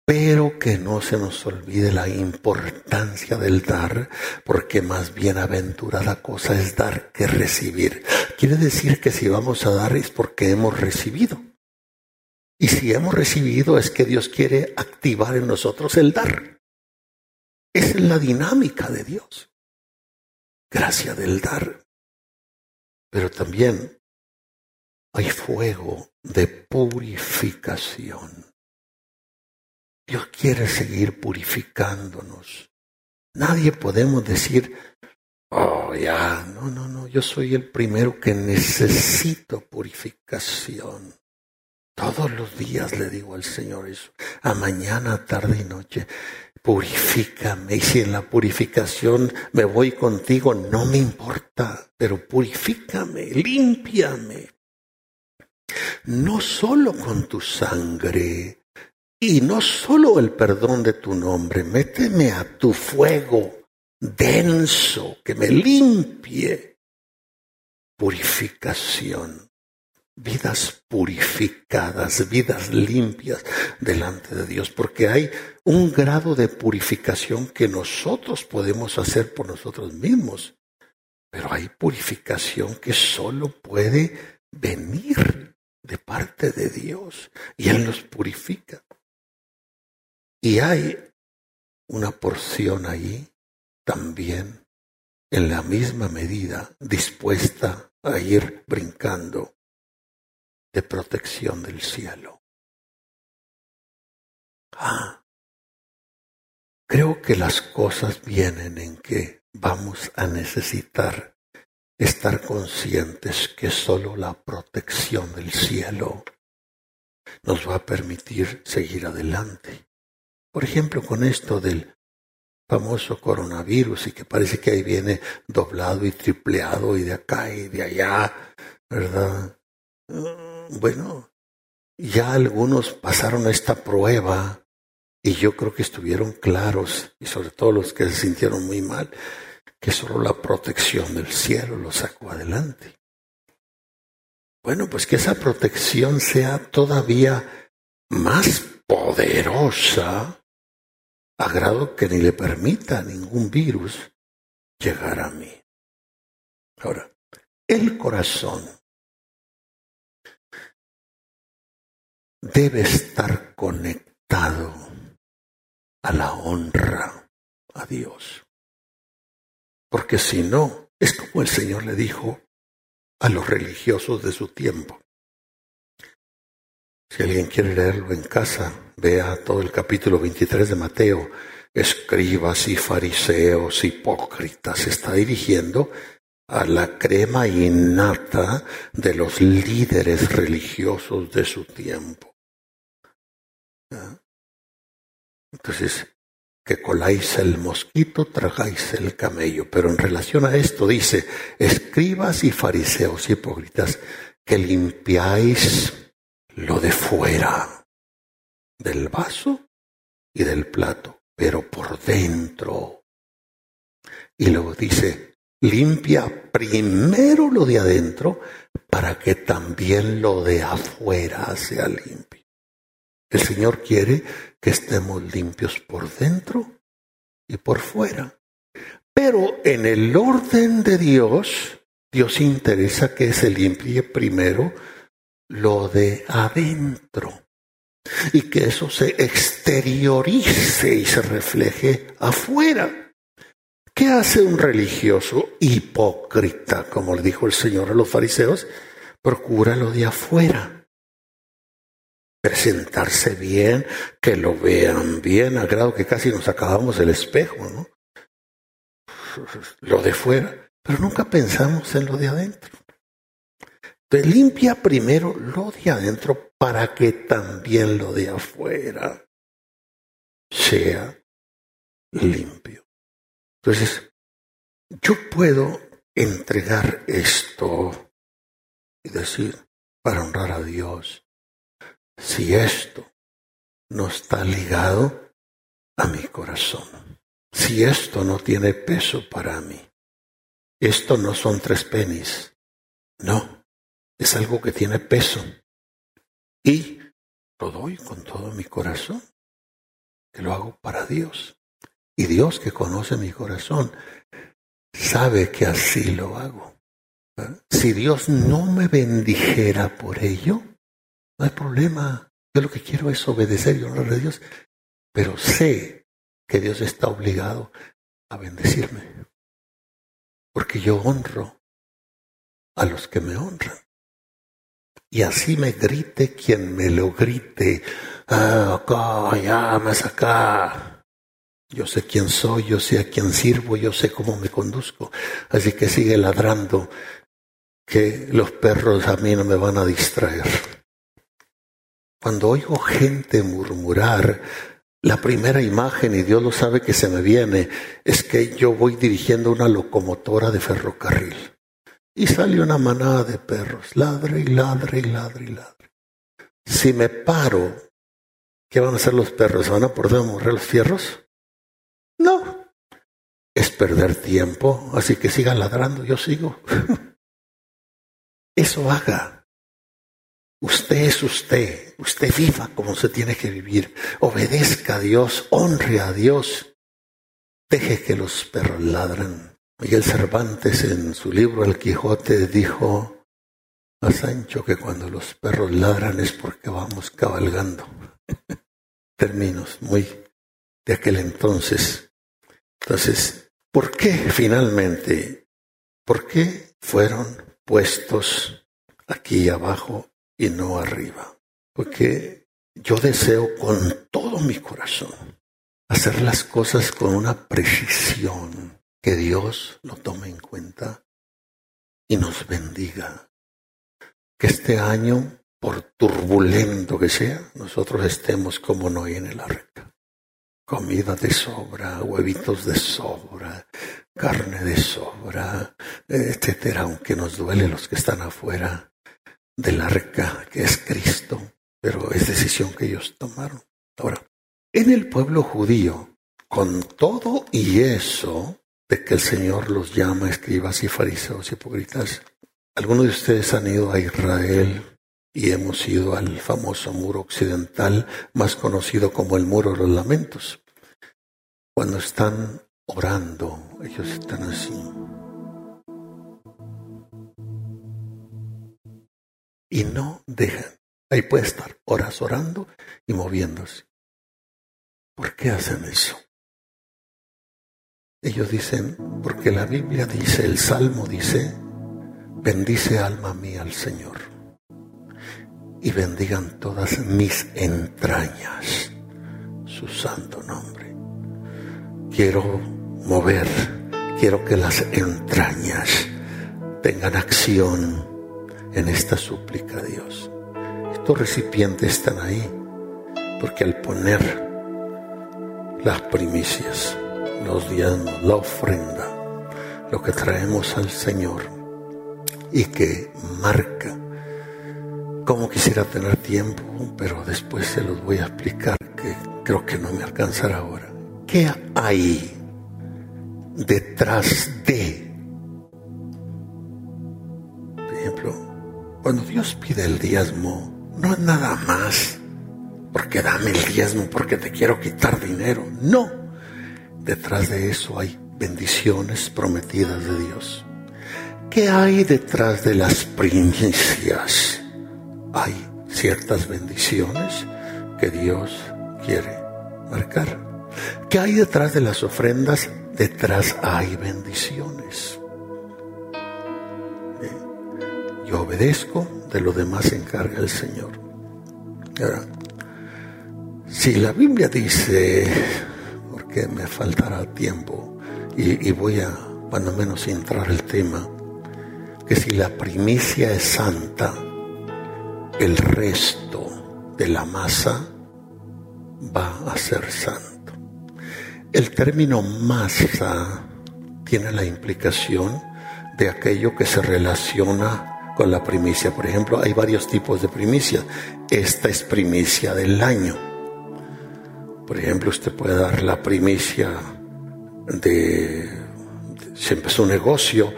pero que no se nos olvide la importancia del dar, porque más bienaventurada cosa es dar que recibir. Quiere decir que si vamos a dar es porque hemos recibido. Y si hemos recibido es que Dios quiere activar en nosotros el dar. Esa es la dinámica de Dios. Gracia del dar. Pero también hay fuego de purificación Dios quiere seguir purificándonos Nadie podemos decir, oh, ya, no, no, no, yo soy el primero que necesito purificación. Todos los días le digo al Señor eso, a mañana, tarde y noche, purifícame. Y si en la purificación me voy contigo, no me importa, pero purifícame, límpiame. No solo con tu sangre, y no solo el perdón de tu nombre, méteme a tu fuego denso que me limpie. Purificación, vidas purificadas, vidas limpias delante de Dios, porque hay un grado de purificación que nosotros podemos hacer por nosotros mismos, pero hay purificación que solo puede venir de parte de Dios y Él nos purifica. Y hay una porción ahí también en la misma medida dispuesta a ir brincando de protección del cielo. Ah, creo que las cosas vienen en que vamos a necesitar estar conscientes que solo la protección del cielo nos va a permitir seguir adelante. Por ejemplo, con esto del famoso coronavirus y que parece que ahí viene doblado y tripleado y de acá y de allá, ¿verdad? Bueno, ya algunos pasaron esta prueba y yo creo que estuvieron claros, y sobre todo los que se sintieron muy mal, que solo la protección del cielo los sacó adelante. Bueno, pues que esa protección sea todavía más poderosa a grado que ni le permita a ningún virus llegar a mí. Ahora, el corazón debe estar conectado a la honra a Dios. Porque si no, es como el Señor le dijo a los religiosos de su tiempo. Si alguien quiere leerlo en casa, vea todo el capítulo 23 de Mateo. Escribas y fariseos, hipócritas, se está dirigiendo a la crema innata de los líderes religiosos de su tiempo. Entonces, que coláis el mosquito, tragáis el camello. Pero en relación a esto dice, escribas y fariseos hipócritas, que limpiáis lo de fuera del vaso y del plato, pero por dentro. Y luego dice, limpia primero lo de adentro para que también lo de afuera sea limpio. El Señor quiere que estemos limpios por dentro y por fuera. Pero en el orden de Dios, Dios interesa que se limpie primero lo de adentro y que eso se exteriorice y se refleje afuera. ¿Qué hace un religioso hipócrita, como le dijo el Señor a los fariseos? Procura lo de afuera. Presentarse bien, que lo vean bien, a grado que casi nos acabamos el espejo, ¿no? Lo de fuera, pero nunca pensamos en lo de adentro. Entonces limpia primero lo de adentro para que también lo de afuera sea limpio. Entonces, yo puedo entregar esto y decir, para honrar a Dios, si esto no está ligado a mi corazón, si esto no tiene peso para mí, esto no son tres penis, no, es algo que tiene peso. Y lo doy con todo mi corazón, que lo hago para Dios. Y Dios que conoce mi corazón, sabe que así lo hago. Si Dios no me bendijera por ello, no hay problema. Yo lo que quiero es obedecer y honrar a Dios, pero sé que Dios está obligado a bendecirme, porque yo honro a los que me honran y así me grite quien me lo grite. Ah, acá, ya, más acá. Yo sé quién soy, yo sé a quién sirvo, yo sé cómo me conduzco. Así que sigue ladrando que los perros a mí no me van a distraer. Cuando oigo gente murmurar, la primera imagen, y Dios lo sabe que se me viene, es que yo voy dirigiendo una locomotora de ferrocarril. Y sale una manada de perros, ladre y ladre y ladre y ladre. Si me paro, ¿qué van a hacer los perros? ¿Van a poder morrer los fierros? No. Es perder tiempo, así que siga ladrando, yo sigo. Eso haga. Usted es usted, usted viva como se tiene que vivir, obedezca a Dios, honre a Dios, deje que los perros ladren. Miguel Cervantes en su libro El Quijote dijo a Sancho que cuando los perros ladran es porque vamos cabalgando. Términos muy de aquel entonces. Entonces, ¿por qué finalmente? ¿Por qué fueron puestos aquí abajo y no arriba? Porque yo deseo con todo mi corazón hacer las cosas con una precisión que Dios lo tome en cuenta y nos bendiga. Que este año, por turbulento que sea, nosotros estemos como no hay en el arca. Comida de sobra, huevitos de sobra, carne de sobra, etcétera, aunque nos duele los que están afuera del arca, que es Cristo, pero es decisión que ellos tomaron. Ahora, en el pueblo judío, con todo y eso, de que el Señor los llama escribas y fariseos hipócritas. Algunos de ustedes han ido a Israel y hemos ido al famoso muro occidental, más conocido como el muro de los lamentos. Cuando están orando, ellos están así. Y no dejan. Ahí puede estar horas orando y moviéndose. ¿Por qué hacen eso? Ellos dicen, porque la Biblia dice, el Salmo dice, bendice alma mía al Señor y bendigan todas mis entrañas su santo nombre. Quiero mover, quiero que las entrañas tengan acción en esta súplica Dios. Estos recipientes están ahí porque al poner las primicias, los diezmos, la ofrenda, lo que traemos al Señor y que marca. Como quisiera tener tiempo, pero después se los voy a explicar que creo que no me alcanzará ahora. ¿Qué hay detrás de? Por ejemplo, cuando Dios pide el diezmo, no es nada más porque dame el diezmo, porque te quiero quitar dinero. No Detrás de eso hay bendiciones prometidas de Dios. ¿Qué hay detrás de las primicias? Hay ciertas bendiciones que Dios quiere marcar. ¿Qué hay detrás de las ofrendas? Detrás hay bendiciones. Yo obedezco, de lo demás se encarga el Señor. Ahora, si la Biblia dice me faltará tiempo y, voy a, cuando menos, entrar el tema, que si la primicia es santa, el resto de la masa va a ser santo. El término masa tiene la implicación de aquello que se relaciona con la primicia. Por ejemplo, hay varios tipos de primicia. Esta es primicia del año. Por ejemplo, usted puede dar la primicia de, si empezó un negocio,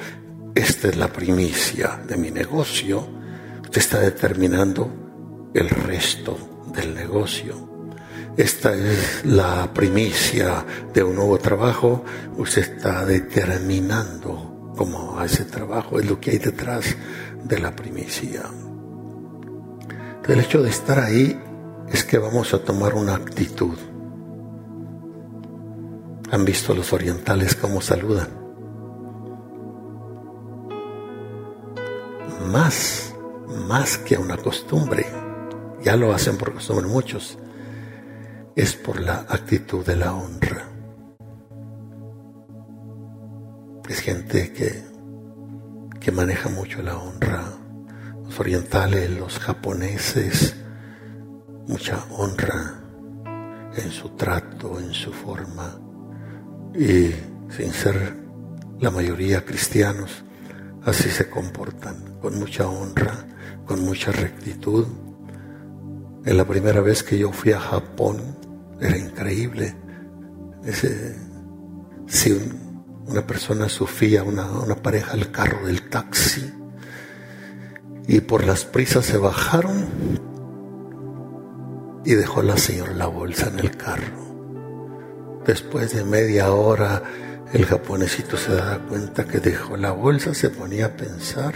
esta es la primicia de mi negocio. Usted está determinando el resto del negocio. Esta es la primicia de un nuevo trabajo. Usted está determinando cómo a ese trabajo es lo que hay detrás de la primicia. El hecho de estar ahí es que vamos a tomar una actitud. ¿Han visto los orientales cómo saludan? Más, más que una costumbre, ya lo hacen por costumbre muchos, es por la actitud de la honra. Es gente que que maneja mucho la honra. Los orientales, los japoneses, mucha honra en su trato, en su forma. Y sin ser la mayoría cristianos, así se comportan, con mucha honra, con mucha rectitud. En la primera vez que yo fui a Japón, era increíble. Ese, si una persona sufría, una, una pareja al carro del taxi, y por las prisas se bajaron y dejó la señora la bolsa en el carro. Después de media hora, el japonesito se daba cuenta que dejó la bolsa, se ponía a pensar.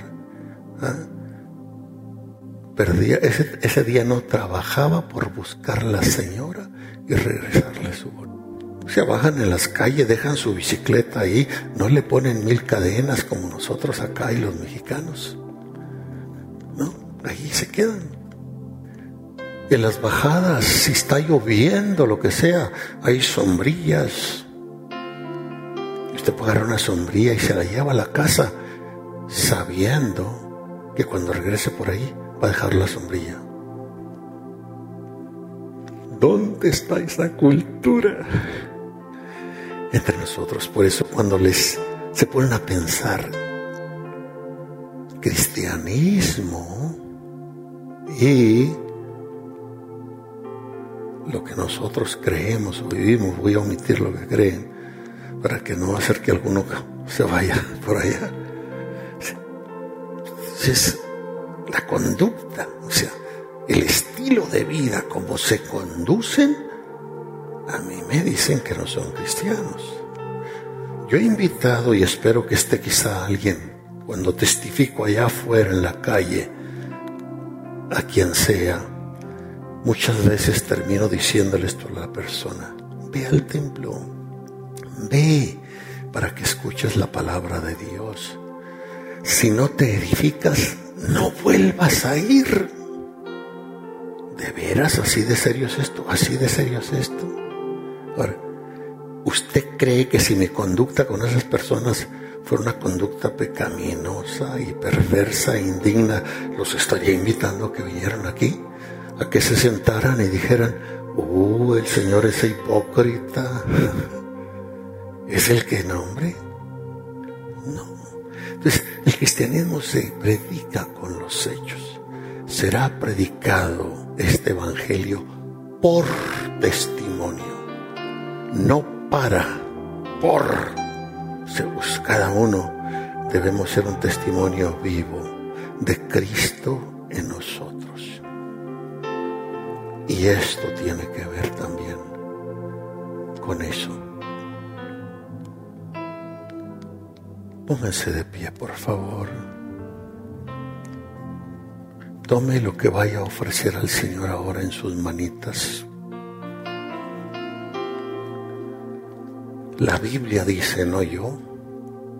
¿ah? Perdía, ese, ese, día no trabajaba por buscar a la señora y regresarle su bolsa. Se bajan en las calles, dejan su bicicleta ahí, no le ponen mil cadenas como nosotros acá y los mexicanos. No, ahí se quedan. En las bajadas, si está lloviendo, lo que sea, hay sombrillas. Usted puede agarrar una sombrilla y se la lleva a la casa, sabiendo que cuando regrese por ahí va a dejar la sombrilla. ¿Dónde está esa cultura? Entre nosotros. Por eso cuando les se ponen a pensar, cristianismo y lo que nosotros creemos o vivimos, voy a omitir lo que creen, para que no hacer que alguno se vaya por allá. Es la conducta, o sea, el estilo de vida, como se conducen, me dicen que no son cristianos. Yo he invitado y espero que esté quizá alguien, cuando testifico allá afuera en la calle, a quien sea, Muchas veces termino diciéndole esto a la persona, ve al templo, ve para que escuches la palabra de Dios. Si no te edificas, no vuelvas a ir. ¿De veras así de serio es esto? ¿Así de serio es esto? Ahora, ¿usted cree que si mi conducta con esas personas fue una conducta pecaminosa y perversa e indigna, los estaría invitando a que vinieran aquí? a que se sentaran y dijeran, uh, el Señor es hipócrita, es el que nombre. No. Entonces, el cristianismo se predica con los hechos. Será predicado este evangelio por testimonio, no para, por. Cada uno debemos ser un testimonio vivo de Cristo en nosotros. Y esto tiene que ver también con eso. Pónganse de pie, por favor. Tome lo que vaya a ofrecer al Señor ahora en sus manitas. La Biblia dice, no yo,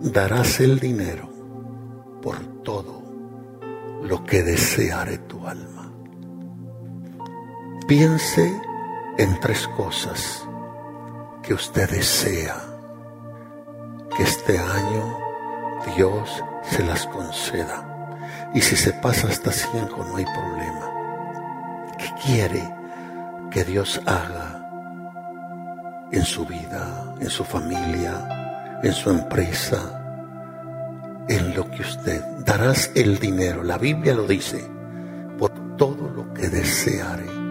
darás el dinero por todo lo que deseare tu alma. Piense en tres cosas que usted desea que este año Dios se las conceda. Y si se pasa hasta cinco no hay problema. ¿Qué quiere que Dios haga en su vida, en su familia, en su empresa, en lo que usted darás el dinero? La Biblia lo dice, por todo lo que deseare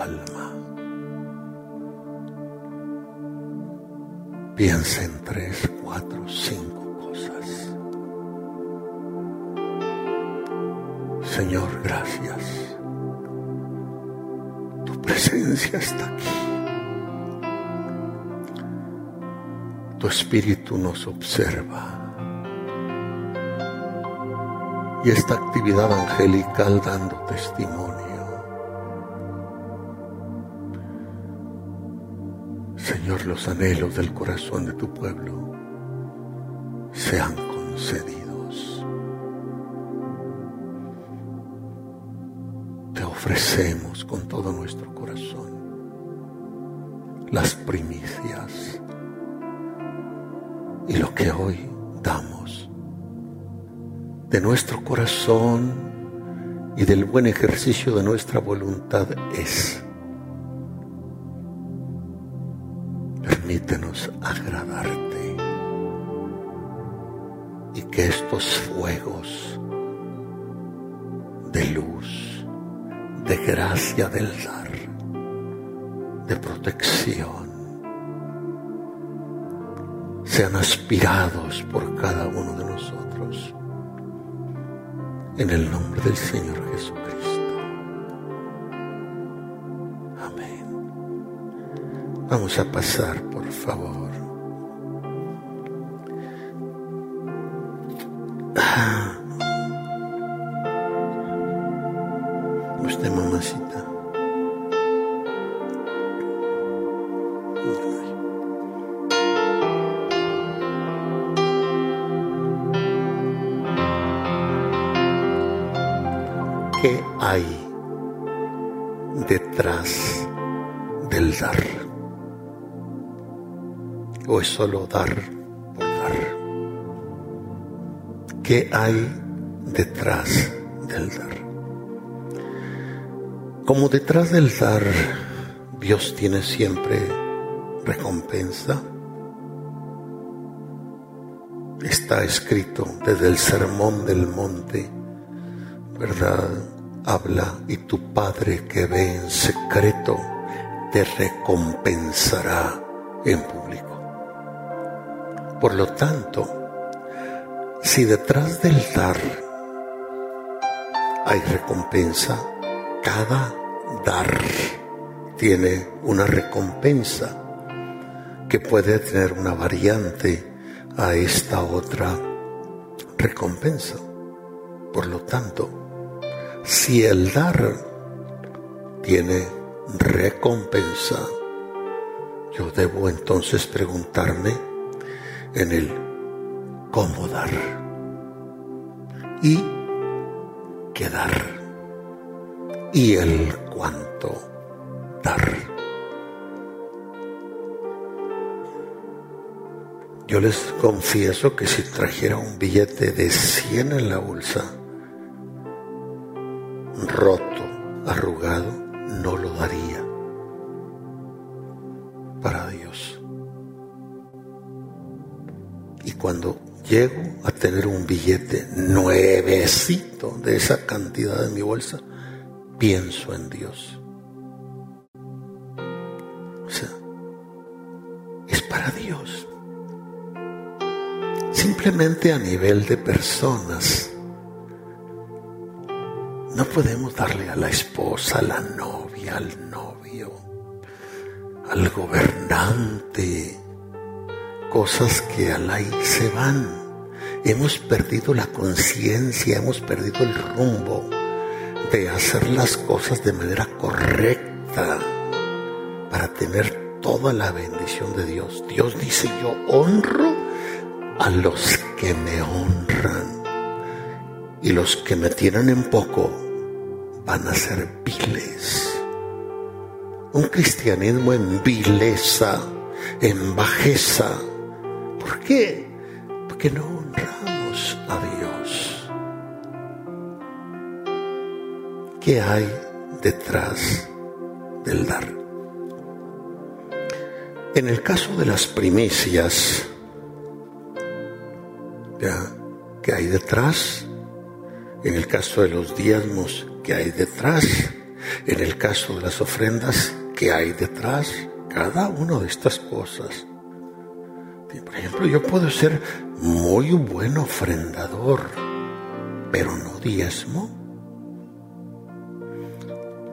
alma. Piensa en tres, cuatro, cinco cosas. Señor, gracias. Tu presencia está aquí. Tu espíritu nos observa. Y esta actividad angelical dando testimonio Señor, los anhelos del corazón de tu pueblo sean concedidos. Te ofrecemos con todo nuestro corazón las primicias Y lo que hoy damos. De nuestro corazón y del buen ejercicio de nuestra voluntad es permítenos agradarte y que estos fuegos de luz, de gracia del dar, de protección, sean aspirados por cada uno de nosotros. En el nombre del Señor Jesucristo. Amén. Vamos a pasar, por favor. ¿O es solo dar por dar? ¿Qué hay detrás del dar? Como detrás del dar, Dios tiene siempre recompensa. Está escrito desde el sermón del monte ¿verdad? Habla y tu Padre que ve en secreto te recompensará en público. Por lo tanto, si detrás del dar hay recompensa, cada dar tiene una recompensa que puede tener una variante a esta otra recompensa. Por lo tanto, si el dar tiene recompensa, yo debo entonces preguntarme en el cómo dar y qué dar y el cuánto dar. Yo les confieso que si trajera un billete de 100 en la bolsa, roto, arrugado, no lo daría para Dios. Y cuando llego a tener un billete nuevecito de esa cantidad en mi bolsa, pienso en Dios. O sea, es para Dios. Simplemente a nivel de personas no podemos darle a la esposa, a la novia, al novio, al gobernante, cosas que al aire se van. Hemos perdido la conciencia, hemos perdido el rumbo de hacer las cosas de manera correcta para tener toda la bendición de Dios. Dios dice, yo honro a los que me honran y los que me tienen en poco van a ser viles. Un cristianismo en vileza, en bajeza. ¿Por qué? Porque no honramos a Dios. ¿Qué hay detrás del dar? En el caso de las primicias, ¿ya? ¿qué hay detrás? en el caso de los diezmos que hay detrás, en el caso de las ofrendas que hay detrás, cada una de estas cosas. Por ejemplo, yo puedo ser muy buen ofrendador, pero no diezmo.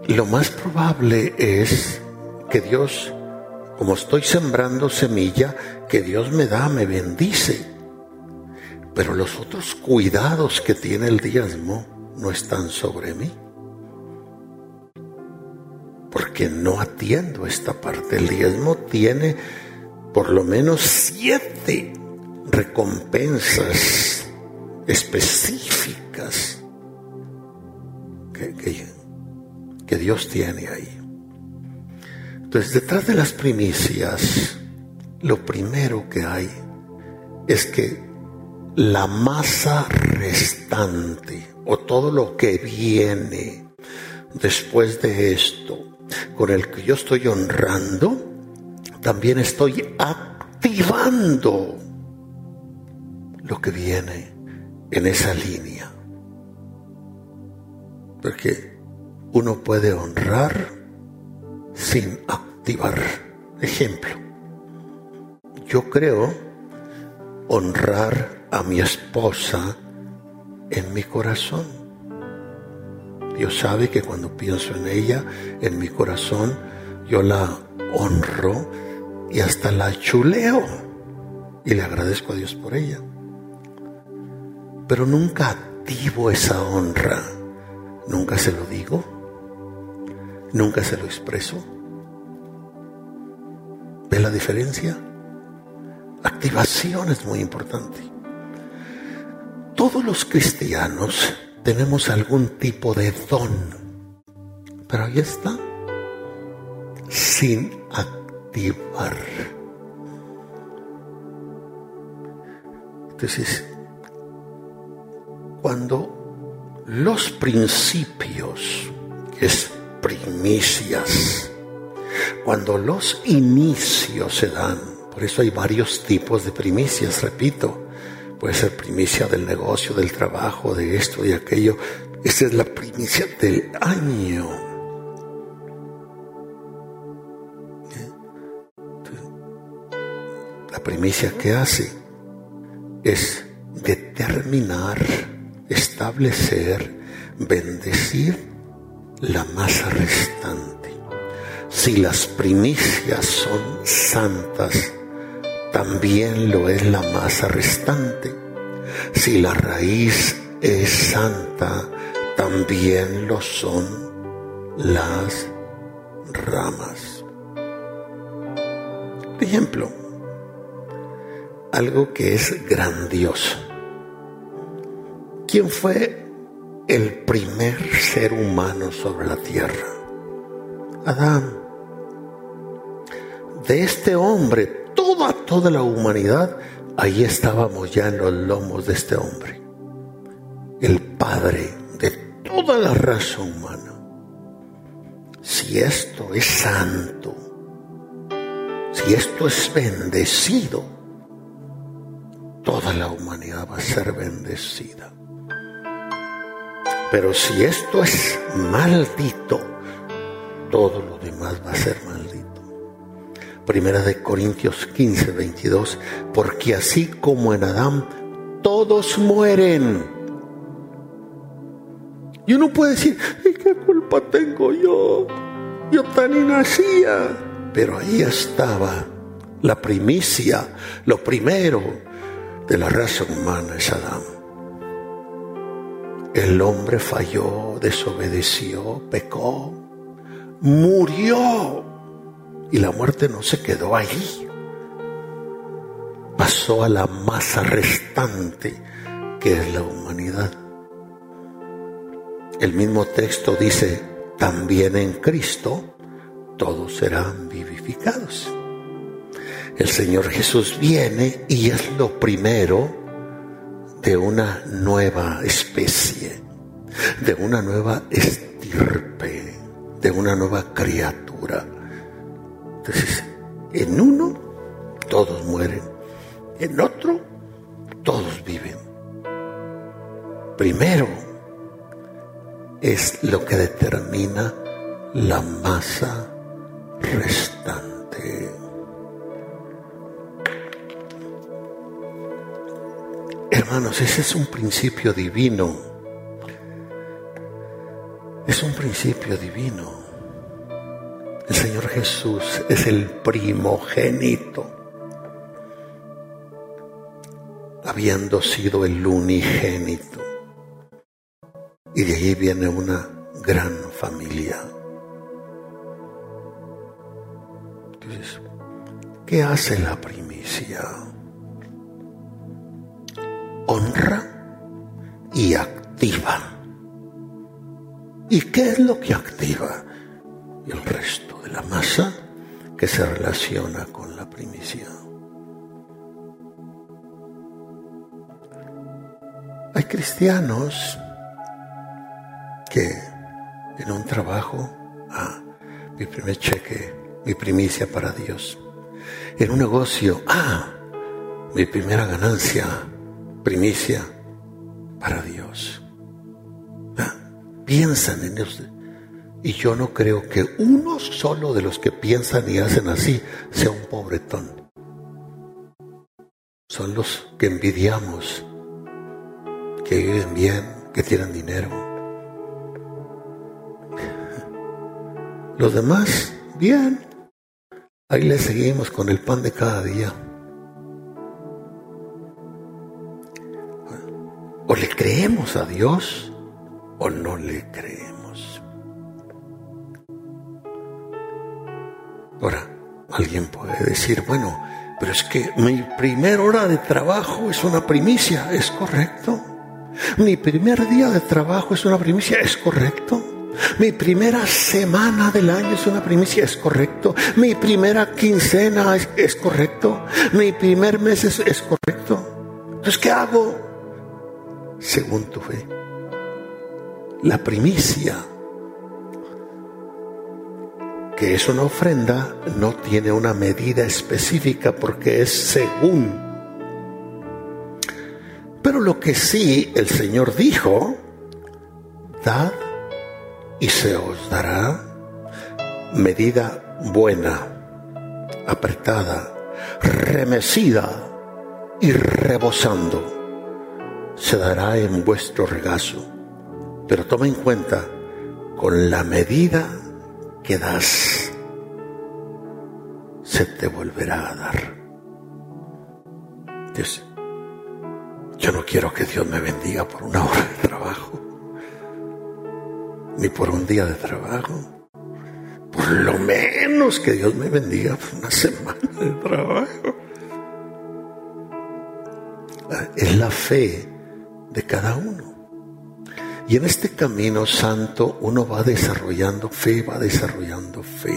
Lo más probable es que Dios, como estoy sembrando semilla, que Dios me da, me bendice pero los otros cuidados que tiene el diezmo no están sobre mí. Porque no atiendo esta parte. El diezmo tiene por lo menos siete recompensas específicas que, que Dios tiene ahí. Entonces, detrás de las primicias, lo primero que hay es que la masa restante o todo lo que viene después de esto, con el que yo estoy honrando, también estoy activando lo que viene en esa línea. Porque uno puede honrar sin activar. Ejemplo, yo creo honrar a mi esposa en mi corazón. Dios sabe que cuando pienso en ella, en mi corazón, yo la honro y hasta la chuleo y le agradezco a Dios por ella. Pero nunca activo esa honra, nunca se lo digo, nunca se lo expreso. ¿Ve la diferencia? Activación es muy importante. Todos los cristianos tenemos algún tipo de don, pero ahí está, sin activar. Entonces, cuando los principios, es primicias, cuando los inicios se dan, por eso hay varios tipos de primicias, repito. Puede ser primicia del negocio, del trabajo, de esto y aquello. Esta es la primicia del año. Primicia que hace es determinar, establecer, bendecir la masa restante. Si las primicias son santas, también lo es la masa restante. Si la raíz es santa, también lo son las ramas. Por ejemplo, algo que es grandioso. ¿Quién fue el primer ser humano sobre la tierra? Adán. De este hombre toda, toda la humanidad, ahí estábamos ya en los lomos de este hombre, el padre de toda la raza humana. Si esto es santo, si esto es bendecido, toda la humanidad va a ser bendecida. Pero si esto es maldito, todo lo demás va a ser maldito. Primera de Corintios 15, 22, porque así como en Adán todos mueren. Y uno puede decir, ¿y qué culpa tengo yo? Yo tan nacía. Pero ahí estaba la primicia, lo primero de la raza humana es Adán. El hombre falló, desobedeció, pecó, murió y la muerte no se quedó ahí. Pasó a la masa restante que es la humanidad. El mismo texto dice, también en Cristo todos serán vivificados. El Señor Jesús viene y es lo primero de una nueva especie, de una nueva estirpe, de una nueva criatura entonces, en uno todos mueren, en otro todos viven. Primero es lo que determina la masa restante. Hermanos, ese es un principio divino. Es un principio divino. El Señor Jesús es el primogénito, habiendo sido el unigénito. Y de ahí viene una gran familia. Entonces, ¿qué hace la primicia? Honra y activa. ¿Y qué es lo que activa? el resto la masa que se relaciona con la primicia. cristianos que en un trabajo, ah, mi primer cheque, mi primicia para Dios. En un negocio, ah, mi primera ganancia, primicia para Dios. Ah, piensan en eso. Y yo no creo que uno solo de los que piensan y hacen así sea un pobretón. Son los que envidiamos, que viven bien, que tienen dinero. Los demás, bien. Ahí le seguimos con el pan de cada día. O le creemos a Dios o no le creemos. Ahora, alguien puede decir, bueno, pero es que mi primera hora de trabajo es una primicia, ¿es correcto? Mi primer día de trabajo es una primicia, ¿es correcto? Mi primera semana del año es una primicia, ¿es correcto? Mi primera quincena es, correcto. Mi primer mes es, es correcto. Entonces, ¿qué hago? Según tu fe. La primicia, que es una ofrenda, no tiene una medida específica porque es según. Pero lo que sí el Señor dijo, dad y se os dará medida buena, apretada, remecida y rebosando se dará en vuestro regazo. Pero toma en cuenta, con la medida que das, se te volverá a dar. Dios, yo no quiero que Dios me bendiga por una hora de trabajo, ni por un día de trabajo. Por lo menos que Dios me bendiga por una semana de trabajo. Es la fe de cada uno. Y en este camino santo uno va desarrollando fe, va desarrollando fe.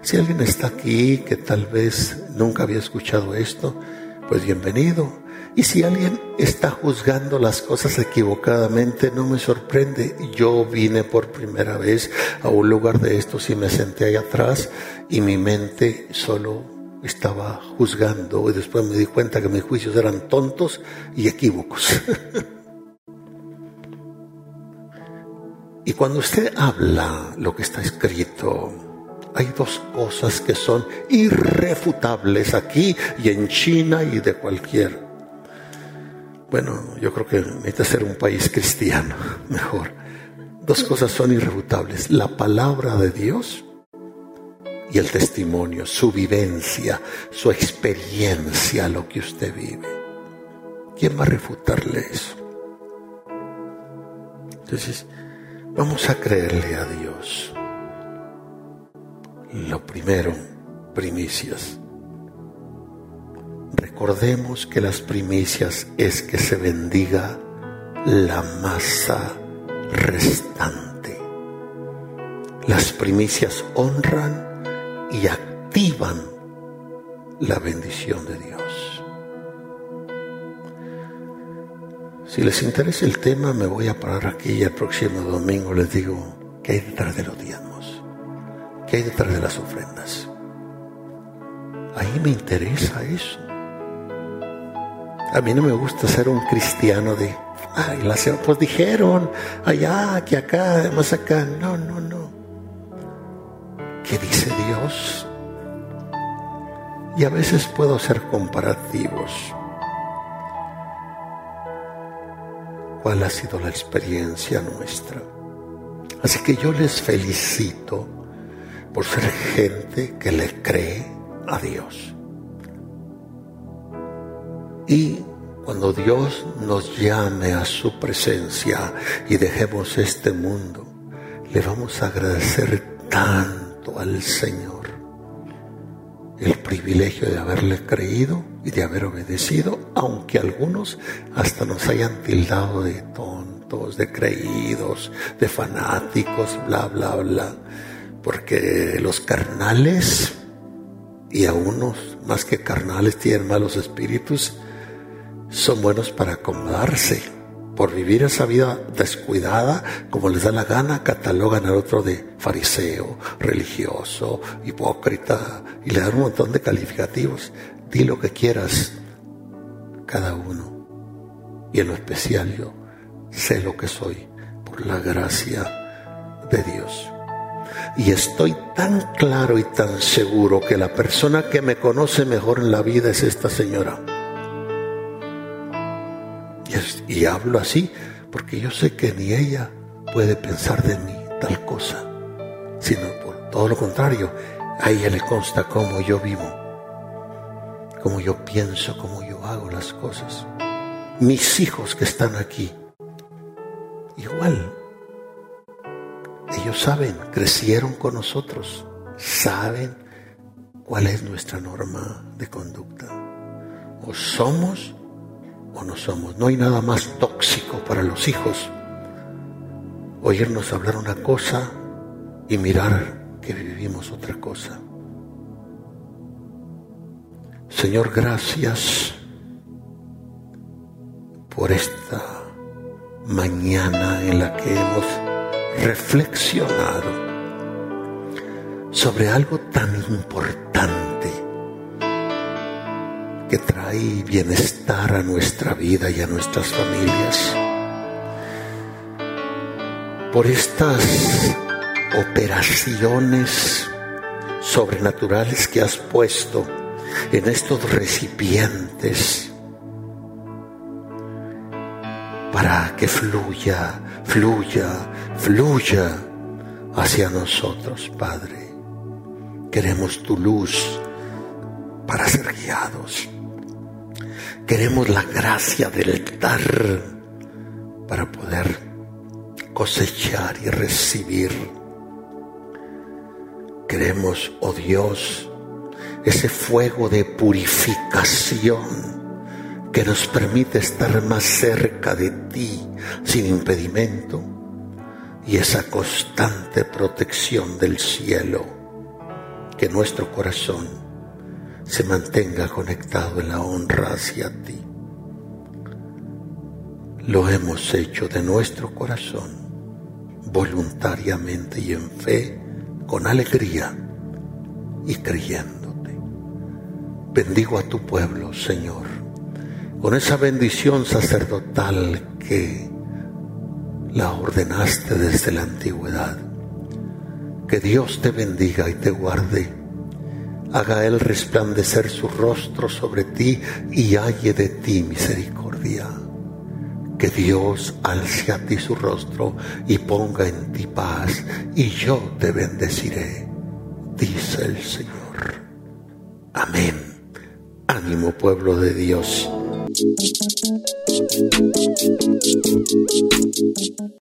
Si alguien está aquí que tal vez nunca había escuchado esto, pues bienvenido. Y si alguien está juzgando las cosas equivocadamente, no me sorprende. Yo vine por primera vez a un lugar de estos y me senté ahí atrás y mi mente solo estaba juzgando y después me di cuenta que mis juicios eran tontos y equívocos. y cuando usted habla lo que está escrito, hay dos cosas que son irrefutables aquí y en China y de cualquier. Bueno, yo creo que necesita ser un país cristiano, mejor. Dos cosas son irrefutables. La palabra de Dios y el testimonio, su vivencia, su experiencia, lo que usted vive. ¿Quién va a refutarle eso? Entonces, vamos a creerle a Dios. Lo primero, primicias. Recordemos que las primicias es que se bendiga la masa restante. Las primicias honran y activan la bendición de Dios. Si les interesa el tema, me voy a parar aquí y el próximo domingo les digo qué hay detrás de los diezmos, qué hay detrás de las ofrendas. Ahí me interesa eso. A mí no me gusta ser un cristiano de, ay, pues dijeron, allá, que acá, más acá. No, no, no. ¿Qué dice Dios? Y a veces puedo ser comparativos. ¿Cuál ha sido la experiencia nuestra? Así que yo les felicito por ser gente que le cree a Dios. Y cuando Dios nos llame a su presencia y dejemos este mundo, le vamos a agradecer tanto al Señor. El privilegio de haberle creído y de haber obedecido, aunque algunos hasta nos hayan tildado de tontos, de creídos, de fanáticos, bla, bla, bla, porque los carnales y a unos más que carnales tienen malos espíritus, son buenos para acomodarse por vivir esa vida descuidada, como les da la gana, catalogan al otro de fariseo, religioso, hipócrita, y le dan un montón de calificativos. Di lo que quieras, cada uno. Y en lo especial yo sé lo que soy por la gracia de Dios. Y estoy tan claro y tan seguro que la persona que me conoce mejor en la vida es esta señora. Y, hablo así porque yo sé que ni ella puede pensar de mí tal cosa, sino por todo lo contrario, a ella le consta cómo yo vivo, cómo yo pienso, cómo yo hago las cosas. Mis hijos que están aquí, igual, ellos saben, crecieron con nosotros, saben cuál es nuestra norma de conducta. O somos no somos. No hay nada más tóxico para los hijos. Oírnos hablar una cosa y mirar que vivimos otra cosa. Señor, gracias por esta mañana en la que hemos reflexionado sobre algo tan importante trae bienestar a nuestra vida y a nuestras familias. Por estas operaciones sobrenaturales que has puesto en estos recipientes para que fluya, fluya, fluya hacia nosotros, Padre. Queremos tu luz para ser guiados. Queremos la gracia del dar para poder cosechar y recibir. Queremos, oh Dios, ese fuego de purificación que nos permite estar más cerca de ti sin impedimento y esa constante protección del cielo que nuestro corazón se mantenga conectado en la honra hacia ti. Lo hemos hecho de nuestro corazón, voluntariamente y en fe, con alegría y creyéndote. Bendigo a tu pueblo, Señor, con esa bendición sacerdotal que la ordenaste desde la antigüedad. Que Dios te bendiga y te guarde haga Él resplandecer su rostro sobre ti y halle de ti misericordia. Que Dios alce a ti su rostro y ponga en ti paz, y yo te bendeciré, dice el Señor. Amén. Ánimo pueblo de Dios.